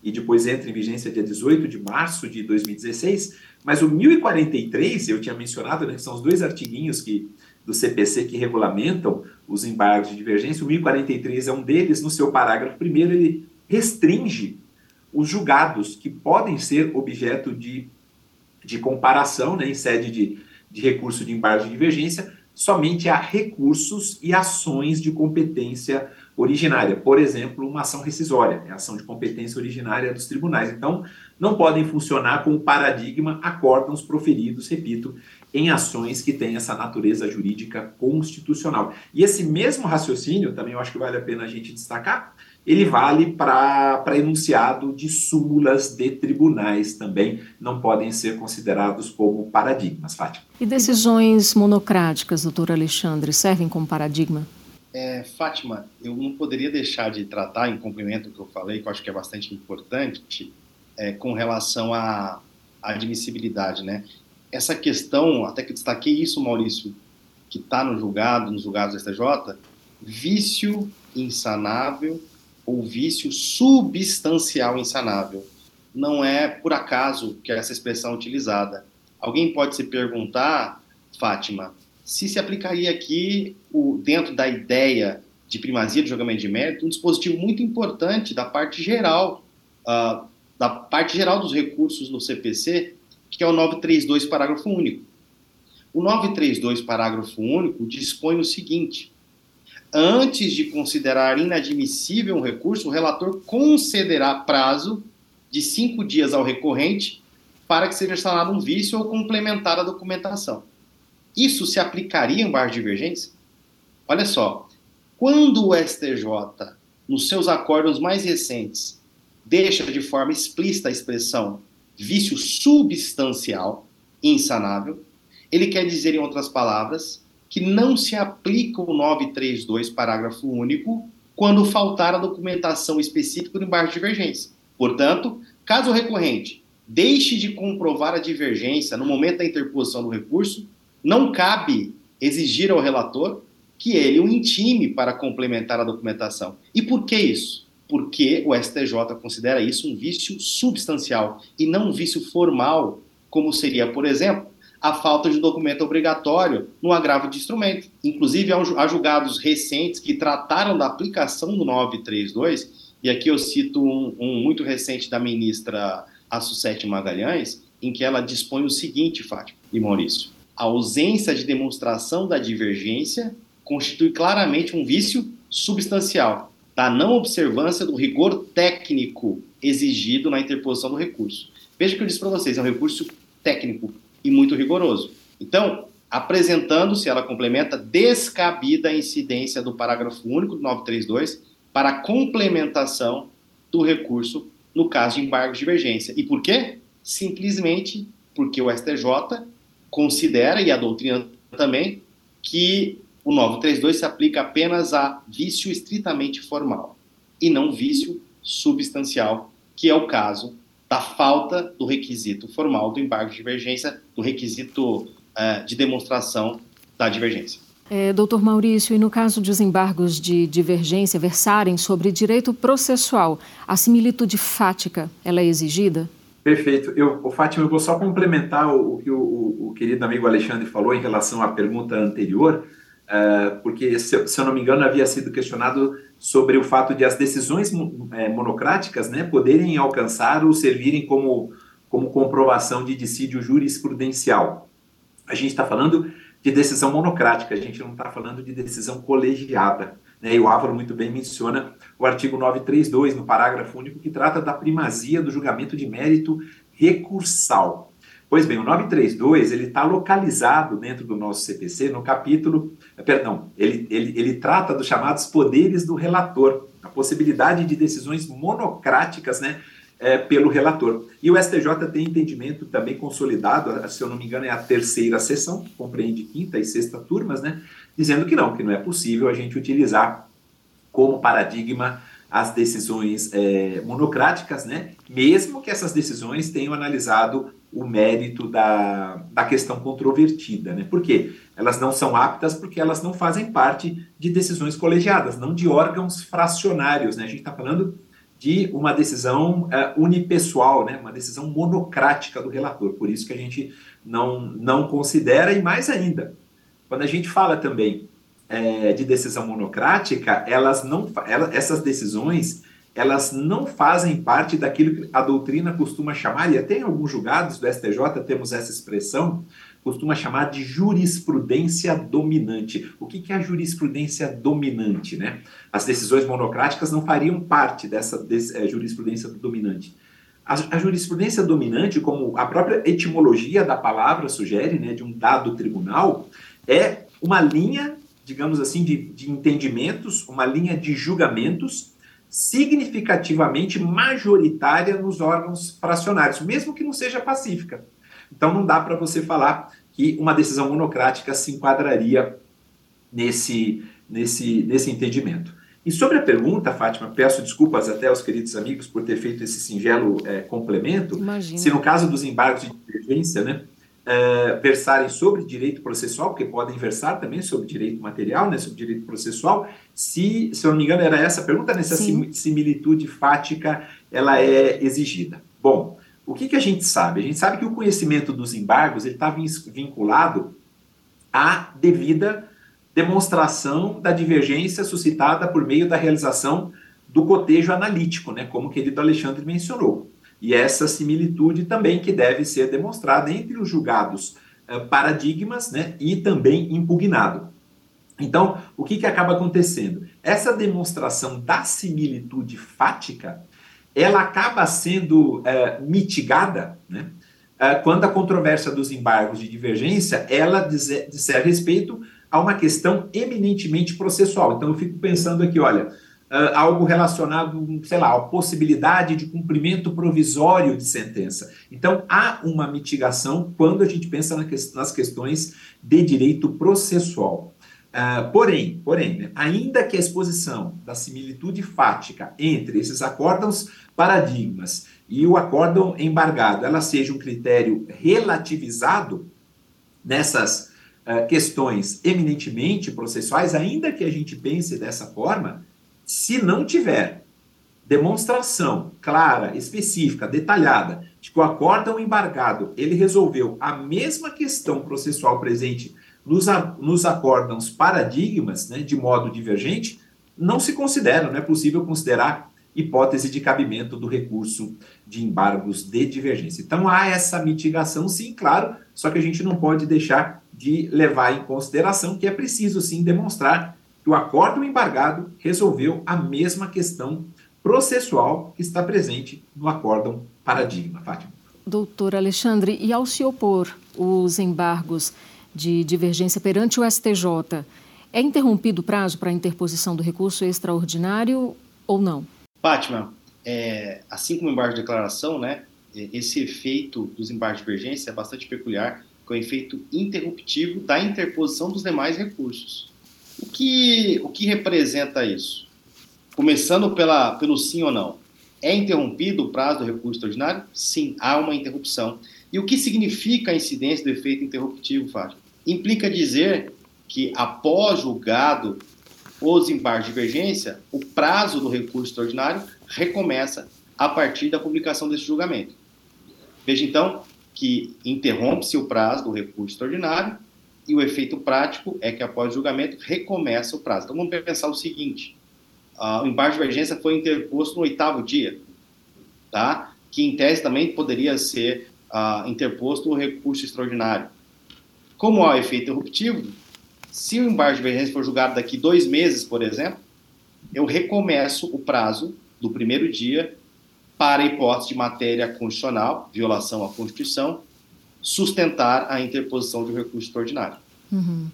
e depois entra em vigência dia 18 de março de 2016, mas o 1043, eu tinha mencionado, né, que são os dois artiguinhos que, do CPC que regulamentam os embargos de divergência, o 1043 é um deles, no seu parágrafo primeiro ele restringe os julgados que podem ser objeto de, de comparação né, em sede de, de recurso de embargo de divergência somente a recursos e ações de competência originária. Por exemplo, uma ação rescisória, é ação de competência originária dos tribunais. Então, não podem funcionar como paradigma acórdãos proferidos, repito, em ações que têm essa natureza jurídica constitucional. E esse mesmo raciocínio, também eu acho que vale a pena a gente destacar, ele vale para enunciado de súmulas de tribunais também, não podem ser considerados como paradigmas, Fátima. E decisões monocráticas, doutor Alexandre, servem como paradigma? É, Fátima, eu não poderia deixar de tratar, em complemento ao que eu falei, que eu acho que é bastante importante, é, com relação à admissibilidade, né? Essa questão, até que destaquei isso, Maurício, que está no julgado, nos julgados do STJ, vício insanável ou vício substancial insanável. Não é por acaso que essa expressão é utilizada. Alguém pode se perguntar, Fátima, se se aplicaria aqui, o, dentro da ideia de primazia de julgamento de mérito, um dispositivo muito importante da parte geral, uh, da parte geral dos recursos no CPC, que é o 932, parágrafo único. O 932, parágrafo único, dispõe o seguinte: Antes de considerar inadmissível um recurso, o relator concederá prazo de cinco dias ao recorrente para que seja instalado um vício ou complementar a documentação. Isso se aplicaria em bar de divergência? Olha só, quando o STJ, nos seus acordos mais recentes, deixa de forma explícita a expressão vício substancial, insanável, ele quer dizer, em outras palavras, que não se aplica o 932, parágrafo único, quando faltar a documentação específica do embargo de divergência. Portanto, caso o recorrente deixe de comprovar a divergência no momento da interposição do recurso, não cabe exigir ao relator que ele o intime para complementar a documentação. E por que isso? Porque o STJ considera isso um vício substancial e não um vício formal, como seria, por exemplo, a falta de documento obrigatório no agravo de instrumento. Inclusive, há julgados recentes que trataram da aplicação do 932, e aqui eu cito um, um muito recente da ministra Assucete Magalhães, em que ela dispõe o seguinte, Fátima e Maurício: a ausência de demonstração da divergência constitui claramente um vício substancial da não observância do rigor técnico exigido na interposição do recurso. Veja que eu disse para vocês, é um recurso técnico e muito rigoroso. Então, apresentando-se, ela complementa, descabida a incidência do parágrafo único do 932 para complementação do recurso no caso de embargo de divergência. E por quê? Simplesmente porque o STJ considera, e a doutrina também, que o 932 se aplica apenas a vício estritamente formal e não vício substancial, que é o caso da falta do requisito formal do embargo de divergência, do requisito uh, de demonstração da divergência. É, doutor Maurício, e no caso dos embargos de divergência versarem sobre direito processual, a similitude fática, ela é exigida? Perfeito. Eu, o Fátima, eu vou só complementar o, que o, o, o, querido amigo Alexandre falou em relação à pergunta anterior, porque, se, eu não me engano, havia sido questionado sobre o fato de as decisões é, monocráticas né, poderem alcançar ou servirem como, como comprovação de dissídio jurisprudencial. A gente está falando de decisão monocrática, a gente não está falando de decisão colegiada. Né? E o Álvaro muito bem menciona o artigo 932, no parágrafo único, que trata da primazia do julgamento de mérito recursal. Pois bem, o 932 ele está localizado dentro do nosso CPC no capítulo, eh, perdão, ele, ele, ele trata dos chamados poderes do relator, a possibilidade de decisões monocráticas, né, é, pelo relator. E o STJ tem entendimento também consolidado, se eu não me engano, é a terceira sessão, que compreende quinta e sexta turmas, né, dizendo que não, que não é possível a gente utilizar como paradigma as decisões é, monocráticas, né, mesmo que essas decisões tenham analisado o mérito da, da questão controvertida. Né? Por quê? Elas não são aptas porque elas não fazem parte de decisões colegiadas, não de órgãos fracionários. Né? A gente está falando de uma decisão uh, unipessoal, né? uma decisão monocrática do relator. Por isso que a gente não, não considera, e mais ainda, quando a gente fala também é, de decisão monocrática, elas não, ela, essas decisões elas não fazem parte daquilo que a doutrina costuma chamar, e até em alguns julgados do STJ temos essa expressão, costuma chamar de jurisprudência dominante. O que, é a jurisprudência dominante? Né? As decisões monocráticas não fariam parte dessa é, jurisprudência dominante. A, a, jurisprudência dominante, como a própria etimologia da palavra sugere, né, de um dado tribunal, é uma linha, digamos assim, de, de entendimentos, uma linha de julgamentos significativamente majoritária nos órgãos fracionários, mesmo que não seja pacífica. Então não dá para você falar que uma decisão monocrática se enquadraria nesse, nesse, nesse entendimento. E sobre a pergunta, Fátima, peço desculpas até aos queridos amigos por ter feito esse singelo é, complemento. Imagina. Se no caso dos embargos de divergência, né, uh, versarem sobre direito processual, porque podem versar também sobre direito material, né, sobre direito processual, se, se eu não me engano, era essa a pergunta, né, se Sim. a similitude fática ela é exigida. Bom, o que, que a gente sabe? A gente sabe que o conhecimento dos embargos está vinculado à devida demonstração da divergência suscitada por meio da realização do cotejo analítico, né, como o querido Alexandre mencionou e essa similitude também que deve ser demonstrada entre os julgados uh, paradigmas né, e também impugnado. Então, o que, que acaba acontecendo? Essa demonstração da similitude fática, ela acaba sendo uh, mitigada, né, uh, quando a controvérsia dos embargos de divergência, ela disser respeito a uma questão eminentemente processual. Então, eu fico pensando aqui, olha, uh, algo relacionado, sei lá, a possibilidade de cumprimento provisório de sentença. Então, há uma mitigação quando a gente pensa na que, nas questões de direito processual. Uh, porém, porém né, ainda que a exposição da similitude fática entre esses acórdãos paradigmas e o acórdão embargado, ela seja um critério relativizado nessas uh, questões eminentemente processuais, ainda que a gente pense dessa forma, se não tiver demonstração clara, específica, detalhada, de que o acórdão embargado ele resolveu a mesma questão processual presente nos, nos acórdãos paradigmas, né, de modo divergente, não se considera, não é possível considerar hipótese de cabimento do recurso de embargos de divergência. Então há essa mitigação, sim, claro, só que a gente não pode deixar de levar em consideração que é preciso sim demonstrar que o acórdão embargado resolveu a mesma questão processual que está presente no acórdão paradigma. Fátima. Doutor Alexandre, e ao se opor os embargos de divergência perante o STJ, é interrompido o prazo para a interposição do recurso extraordinário ou não? Fátima, é, assim como o embargo de declaração, né, esse efeito dos embargos de divergência é bastante peculiar, que é o efeito interruptivo da interposição dos demais recursos. O que, o que representa isso? Começando pela, pelo sim ou não. É interrompido o prazo do recurso extraordinário? Sim, há uma interrupção. E o que significa a incidência do efeito interruptivo, Fábio? Implica dizer que, após julgado o desembarque de divergência, o prazo do recurso extraordinário recomeça a partir da publicação desse julgamento. Veja então que interrompe-se o prazo do recurso extraordinário e o efeito prático é que após o julgamento recomeça o prazo. Então vamos pensar o seguinte: uh, o embargo de divergência foi interposto no oitavo dia, tá? Que em tese também poderia ser uh, interposto o recurso extraordinário. Como há efeito interruptivo, se o embargo de divergência for julgado daqui dois meses, por exemplo, eu recomeço o prazo do primeiro dia para a hipótese de matéria constitucional, violação à Constituição, sustentar a interposição de um recurso extraordinário. Uhum.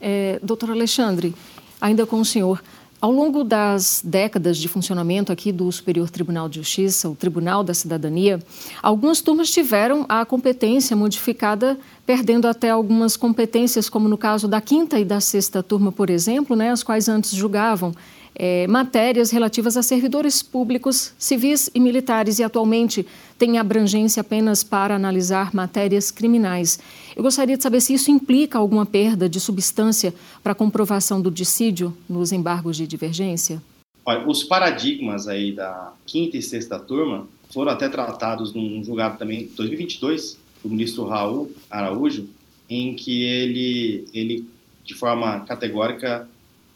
É, doutor Alexandre, ainda com o senhor, Ao longo das décadas de funcionamento aqui do Superior Tribunal de Justiça, o Tribunal da Cidadania, algumas turmas tiveram a competência modificada, perdendo até algumas competências, como no caso da quinta e da sexta turma, por exemplo, né, as quais antes julgavam é, matérias relativas a servidores públicos, civis e militares, e atualmente tem abrangência apenas para analisar matérias criminais. Eu gostaria de saber se isso implica alguma perda de substância para comprovação do dissídio nos embargos de divergência. Olha, os paradigmas aí da quinta e sexta turma foram até tratados num julgado também em 2022 do ministro Raul Araújo, em que ele, ele de forma categórica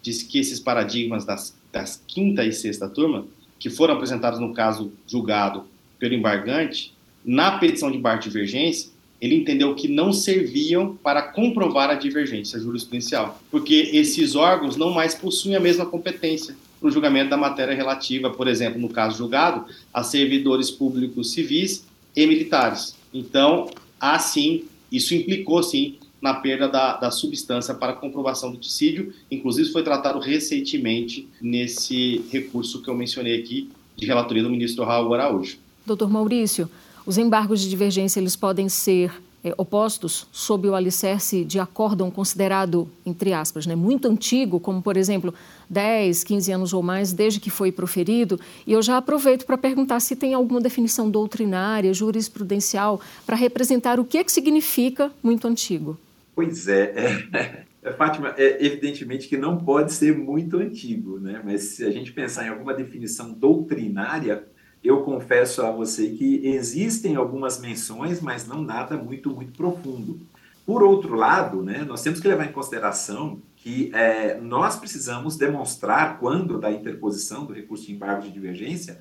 disse que esses paradigmas das, das quinta e sexta turma, que foram apresentados no caso julgado pelo embargante, na petição de embargo de divergência, ele entendeu que não serviam para comprovar a divergência jurisprudencial, porque esses órgãos não mais possuem a mesma competência no julgamento da matéria relativa, por exemplo, no caso julgado, a servidores públicos civis e militares. Então, assim, isso implicou, sim, na perda da, da substância para comprovação do dissídio. Inclusive, foi tratado recentemente nesse recurso que eu mencionei aqui, de relatoria do ministro Raul Araújo. Doutor Maurício, os embargos de divergência eles podem ser é, opostos sob o alicerce de acórdão considerado, entre aspas, né, muito antigo, como, por exemplo, 10, 15 anos ou mais desde que foi proferido. E eu já aproveito para perguntar se tem alguma definição doutrinária, jurisprudencial, para representar o que, é que significa muito antigo. Pois é, é, é, Fátima, é evidentemente que não pode ser muito antigo, né? Mas se a gente pensar em alguma definição doutrinária, eu confesso a você que existem algumas menções, mas não nada muito, muito profundo. Por outro lado, né, nós temos que levar em consideração que é, nós precisamos demonstrar, quando da interposição do recurso de embargo de divergência,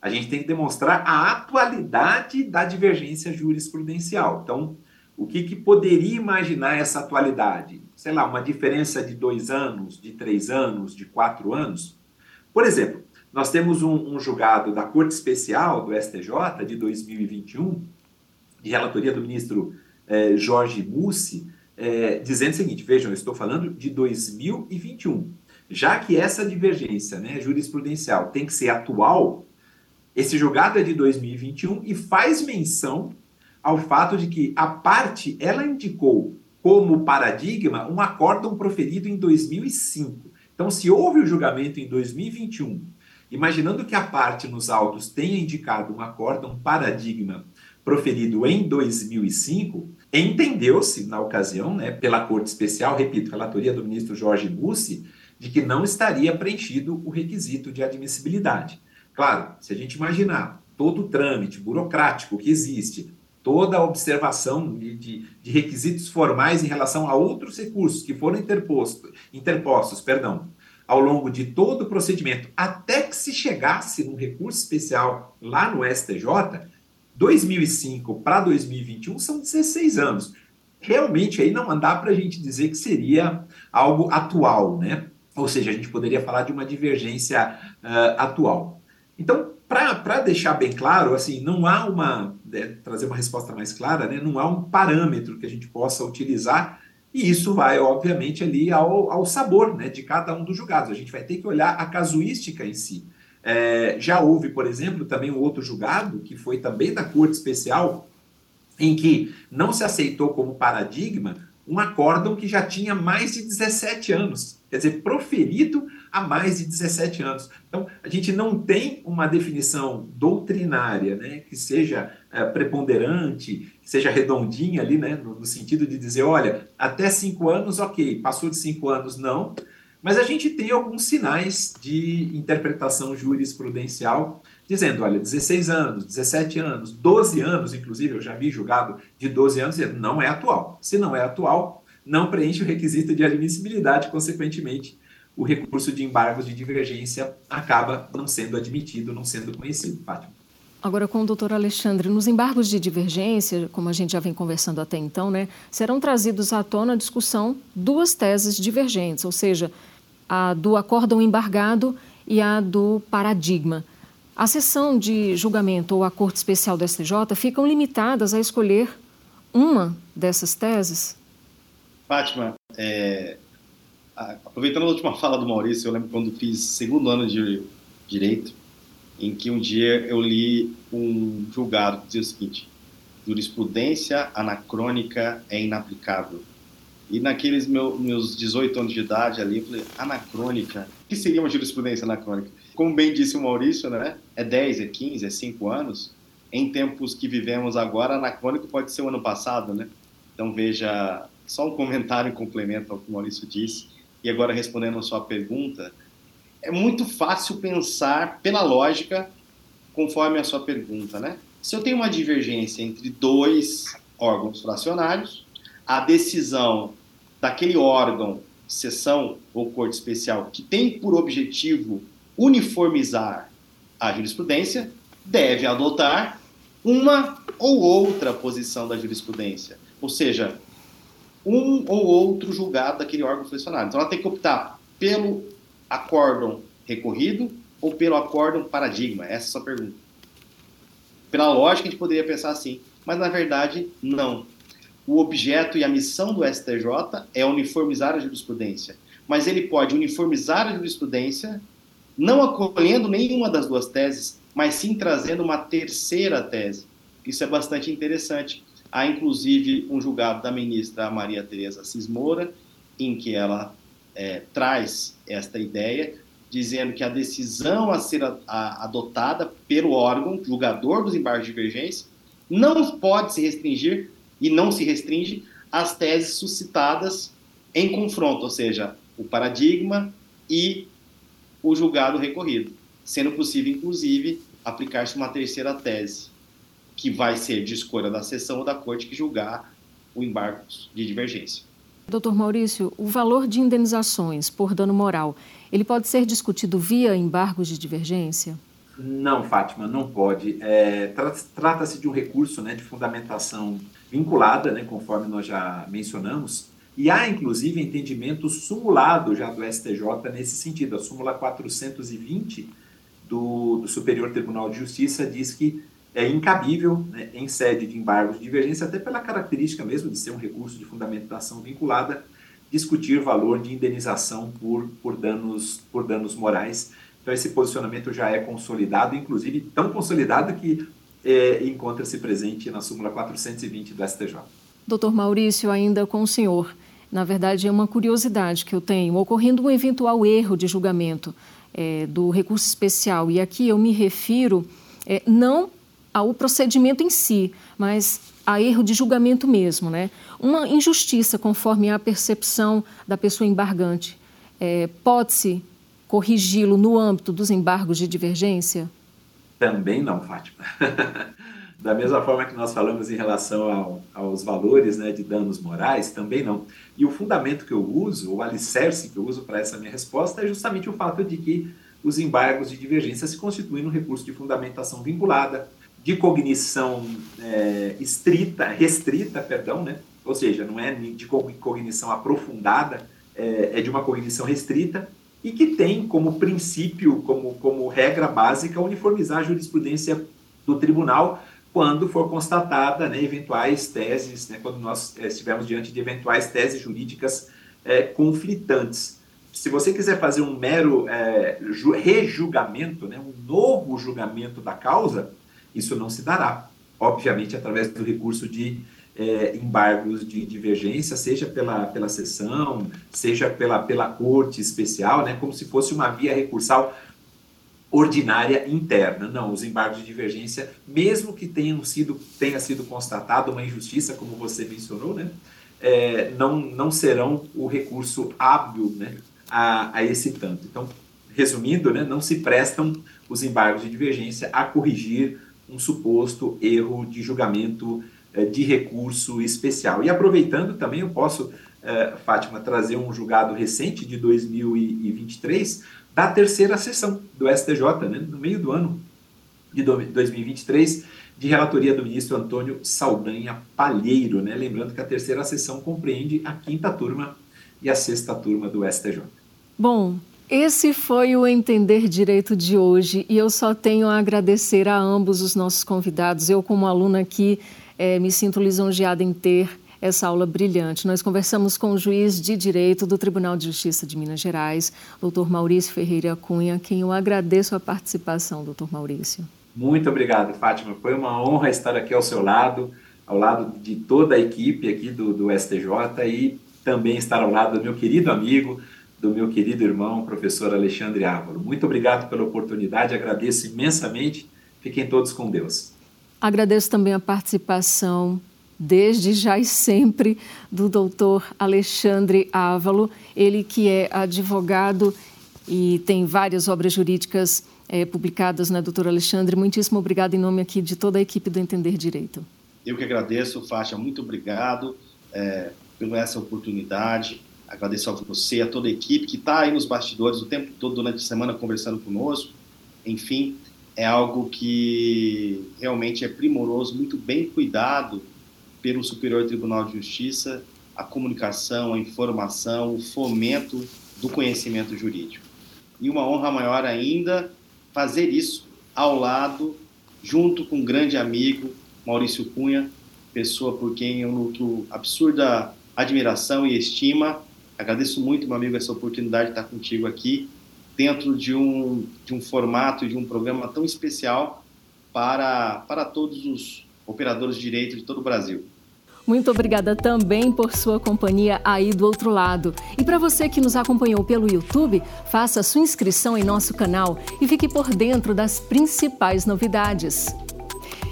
a gente tem que demonstrar a atualidade da divergência jurisprudencial. Então, o que, que poderia imaginar essa atualidade? Sei lá, uma diferença de dois anos, de três anos, de quatro anos? Por exemplo, nós temos um, um julgado da Corte Especial do STJ de 2021, de relatoria do ministro eh, Jorge Mussi, eh, dizendo o seguinte: vejam, eu estou falando de 2021. Já que essa divergência né, jurisprudencial tem que ser atual, esse julgado é de 2021 e faz menção ao fato de que a parte ela indicou como paradigma um acórdão proferido em 2005. Então, se houve o julgamento em 2021, imaginando que a parte nos autos tenha indicado um acórdão paradigma proferido em 2005, entendeu-se na ocasião, né, pela Corte Especial, repito, relatoria do ministro Jorge Bussi, de que não estaria preenchido o requisito de admissibilidade. Claro, se a gente imaginar todo o trâmite burocrático que existe toda a observação de, de, de, requisitos formais em relação a outros recursos que foram interposto, interpostos perdão, ao longo de todo o procedimento, até que se chegasse num recurso especial lá no STJ, 2005 para 2021 são 16 anos. Realmente aí não dá para a gente dizer que seria algo atual, né? Ou seja, a gente poderia falar de uma divergência uh, atual. Então, para deixar bem claro, assim, não há uma, né, trazer uma resposta mais clara, né, não há um parâmetro que a gente possa utilizar, e isso vai, obviamente, ali ao, ao sabor né, de cada um dos julgados. A gente vai ter que olhar a casuística em si. É, já houve, por exemplo, também um outro julgado, que foi também da Corte Especial, em que não se aceitou como paradigma um acórdão que já tinha mais de 17 anos, quer dizer, proferido há mais de 17 anos. Então, a gente não tem uma definição doutrinária né, que seja é, preponderante, que seja redondinha ali, né, no, no, sentido de dizer, olha, até cinco anos, ok, passou de cinco anos, não. Mas a gente tem alguns sinais de interpretação jurisprudencial dizendo, olha, 16 anos, 17 anos, 12 anos, inclusive, eu já vi julgado de 12 anos, não é atual. Se não é atual, não preenche o requisito de admissibilidade, consequentemente, o recurso de embargos de divergência acaba não sendo admitido, não sendo conhecido. Fátima. Agora, com o doutor Alexandre, nos embargos de divergência, como a gente já vem conversando até então, né, serão trazidos à tona a discussão duas teses divergentes, ou seja, a do acórdão embargado e a do paradigma. A sessão de julgamento ou a Corte Especial do STJ ficam limitadas a escolher uma dessas teses? Fátima, é, aproveitando a última fala do Maurício, eu lembro quando fiz segundo ano de direito, em que um dia eu li um julgado que dizia o seguinte: jurisprudência anacrônica é inaplicável. E naqueles meu, meus 18 anos de idade ali, eu falei, anacrônica? O que seria uma jurisprudência anacrônica? Como bem disse o Maurício, né? É 10, é 15, é 5 anos. Em tempos que vivemos agora, anacrônico pode ser o ano passado, né? Então veja, só um comentário em complemento ao que o Maurício disse. E agora respondendo a sua pergunta, é muito fácil pensar pela lógica, conforme a sua pergunta, né? Se eu tenho uma divergência entre dois órgãos fracionários, a decisão daquele órgão, sessão ou corte especial, que tem por objetivo uniformizar a jurisprudência, deve adotar uma ou outra posição da jurisprudência. Ou seja, um ou outro julgado daquele órgão fracionário. Então ela tem que optar pelo acórdão recorrido ou pelo acórdão paradigma? Essa é a sua pergunta. Pela lógica, a gente poderia pensar assim, mas na verdade, não. O objeto e a missão do STJ é uniformizar a jurisprudência, mas ele pode uniformizar a jurisprudência não acolhendo nenhuma das duas teses, mas sim trazendo uma terceira tese. Isso é bastante interessante. Há, inclusive, um julgado da ministra Maria Tereza Assis em que ela é, traz esta ideia, dizendo que a decisão a ser a, a, adotada pelo órgão julgador dos embargos de divergência não pode se restringir e não se restringe às teses suscitadas em confronto, ou seja, o paradigma e o julgado recorrido, sendo possível, inclusive, aplicar-se uma terceira tese, que vai ser de escolha da sessão ou da corte que julgar o embargo de divergência. Doutor Maurício, o valor de indenizações por dano moral, ele pode ser discutido via embargos de divergência? Não, Fátima, não pode. É, Trata-se de um recurso né, de fundamentação vinculada, né, conforme nós já mencionamos, e há, inclusive, entendimento sumulado já do STJ nesse sentido. A súmula 420 do, do Superior Tribunal de Justiça diz que é incabível, né, em sede de embargos de divergência, até pela característica mesmo de ser um recurso de fundamentação vinculada, discutir valor de indenização por, por, danos, por danos morais. Então, esse posicionamento já é consolidado, inclusive tão consolidado que é, encontra-se presente na súmula 420 do STJ. Doutor Maurício, ainda com o senhor. Na verdade, é uma curiosidade que eu tenho. Ocorrendo um eventual erro de julgamento é, do recurso especial, e aqui eu me refiro é, não ao procedimento em si, mas a erro de julgamento mesmo, né? Uma injustiça conforme a percepção da pessoa embargante. É, Pode-se corrigi-lo no âmbito dos embargos de divergência? Também não, Fátima. [laughs] da mesma forma que nós falamos em relação ao, aos valores né, de danos morais, também não. E o fundamento que eu uso, o alicerce que eu uso para essa minha resposta é justamente o fato de que os embargos de divergência se constituem no recurso de fundamentação vinculada, de cognição é, estrita, restrita, perdão, né? ou seja, não é de cognição aprofundada, é, é de uma cognição restrita, e que tem como princípio, como, como regra básica, uniformizar a jurisprudência do tribunal quando for constatada né, eventuais teses, né, quando nós é, estivermos diante de eventuais teses jurídicas é, conflitantes. Se você quiser fazer um mero é, rejulgamento, né, um novo julgamento da causa, isso não se dará. Obviamente, através do recurso de é, embargos de divergência, seja pela, pela sessão, seja pela, pela corte especial, né, como se fosse uma via recursal ordinária interna. Não, os embargos de divergência, mesmo que tenham sido, tenha sido constatada uma injustiça, como você mencionou, né, é, não, não serão o recurso hábil né, a, a esse tanto. Então, resumindo, né, não se prestam os embargos de divergência a corrigir um suposto erro de julgamento eh, de recurso especial. E aproveitando também, eu posso, eh, Fátima, trazer um julgado recente de 2023 da terceira sessão do STJ, né, no meio do ano de 2023, de relatoria do ministro Antônio Saldanha Palheiro. Né? Lembrando que a terceira sessão compreende a quinta turma e a sexta turma do STJ. Bom, esse foi o Entender Direito de hoje e eu só tenho a agradecer a ambos os nossos convidados. Eu, como aluna aqui, é, me sinto lisonjeada em ter essa aula brilhante. Nós conversamos com o juiz de direito do Tribunal de Justiça de Minas Gerais, doutor Maurício Ferreira Cunha, quem eu agradeço a participação, doutor Maurício. Muito obrigado, Fátima. Foi uma honra estar aqui ao seu lado, ao lado de toda a equipe aqui do, do STJ e também estar ao lado do meu querido amigo, do meu querido irmão, professor Alexandre Ávalo. Muito obrigado pela oportunidade, agradeço imensamente. Fiquem todos com Deus. Agradeço também a participação desde já e sempre do doutor Alexandre Ávalo, ele que é advogado e tem várias obras jurídicas é, publicadas, né, doutor Alexandre? Muitíssimo obrigado em nome aqui de toda a equipe do Entender Direito. Eu que agradeço, Faixa, muito obrigado é, pela essa oportunidade. Agradeço a você, a toda a equipe que está aí nos bastidores o tempo todo durante a semana conversando conosco. Enfim, é algo que realmente é primoroso, muito bem cuidado pelo Superior Tribunal de Justiça, a comunicação, a informação, o fomento do conhecimento jurídico. E uma honra maior ainda fazer isso ao lado, junto com um grande amigo, Maurício Cunha, pessoa por quem eu nutro absurda admiração e estima Agradeço muito, meu amigo, essa oportunidade de estar contigo aqui, dentro de um, de um formato, de um programa tão especial para, para todos os operadores de direito de todo o Brasil. Muito obrigada também por sua companhia aí do outro lado. E para você que nos acompanhou pelo YouTube, faça sua inscrição em nosso canal e fique por dentro das principais novidades.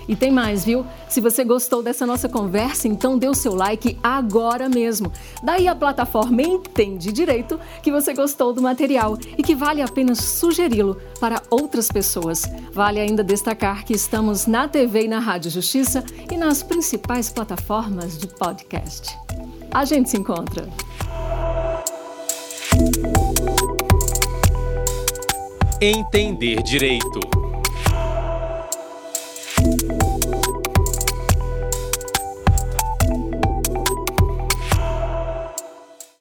E tem mais, viu? Se você gostou dessa nossa conversa, então dê o seu like agora mesmo. Daí a plataforma entende direito que você gostou do material e que vale a pena sugeri-lo para outras pessoas. Vale ainda destacar que estamos na TV e na Rádio Justiça e nas principais plataformas de podcast. A gente se encontra. Entender Direito.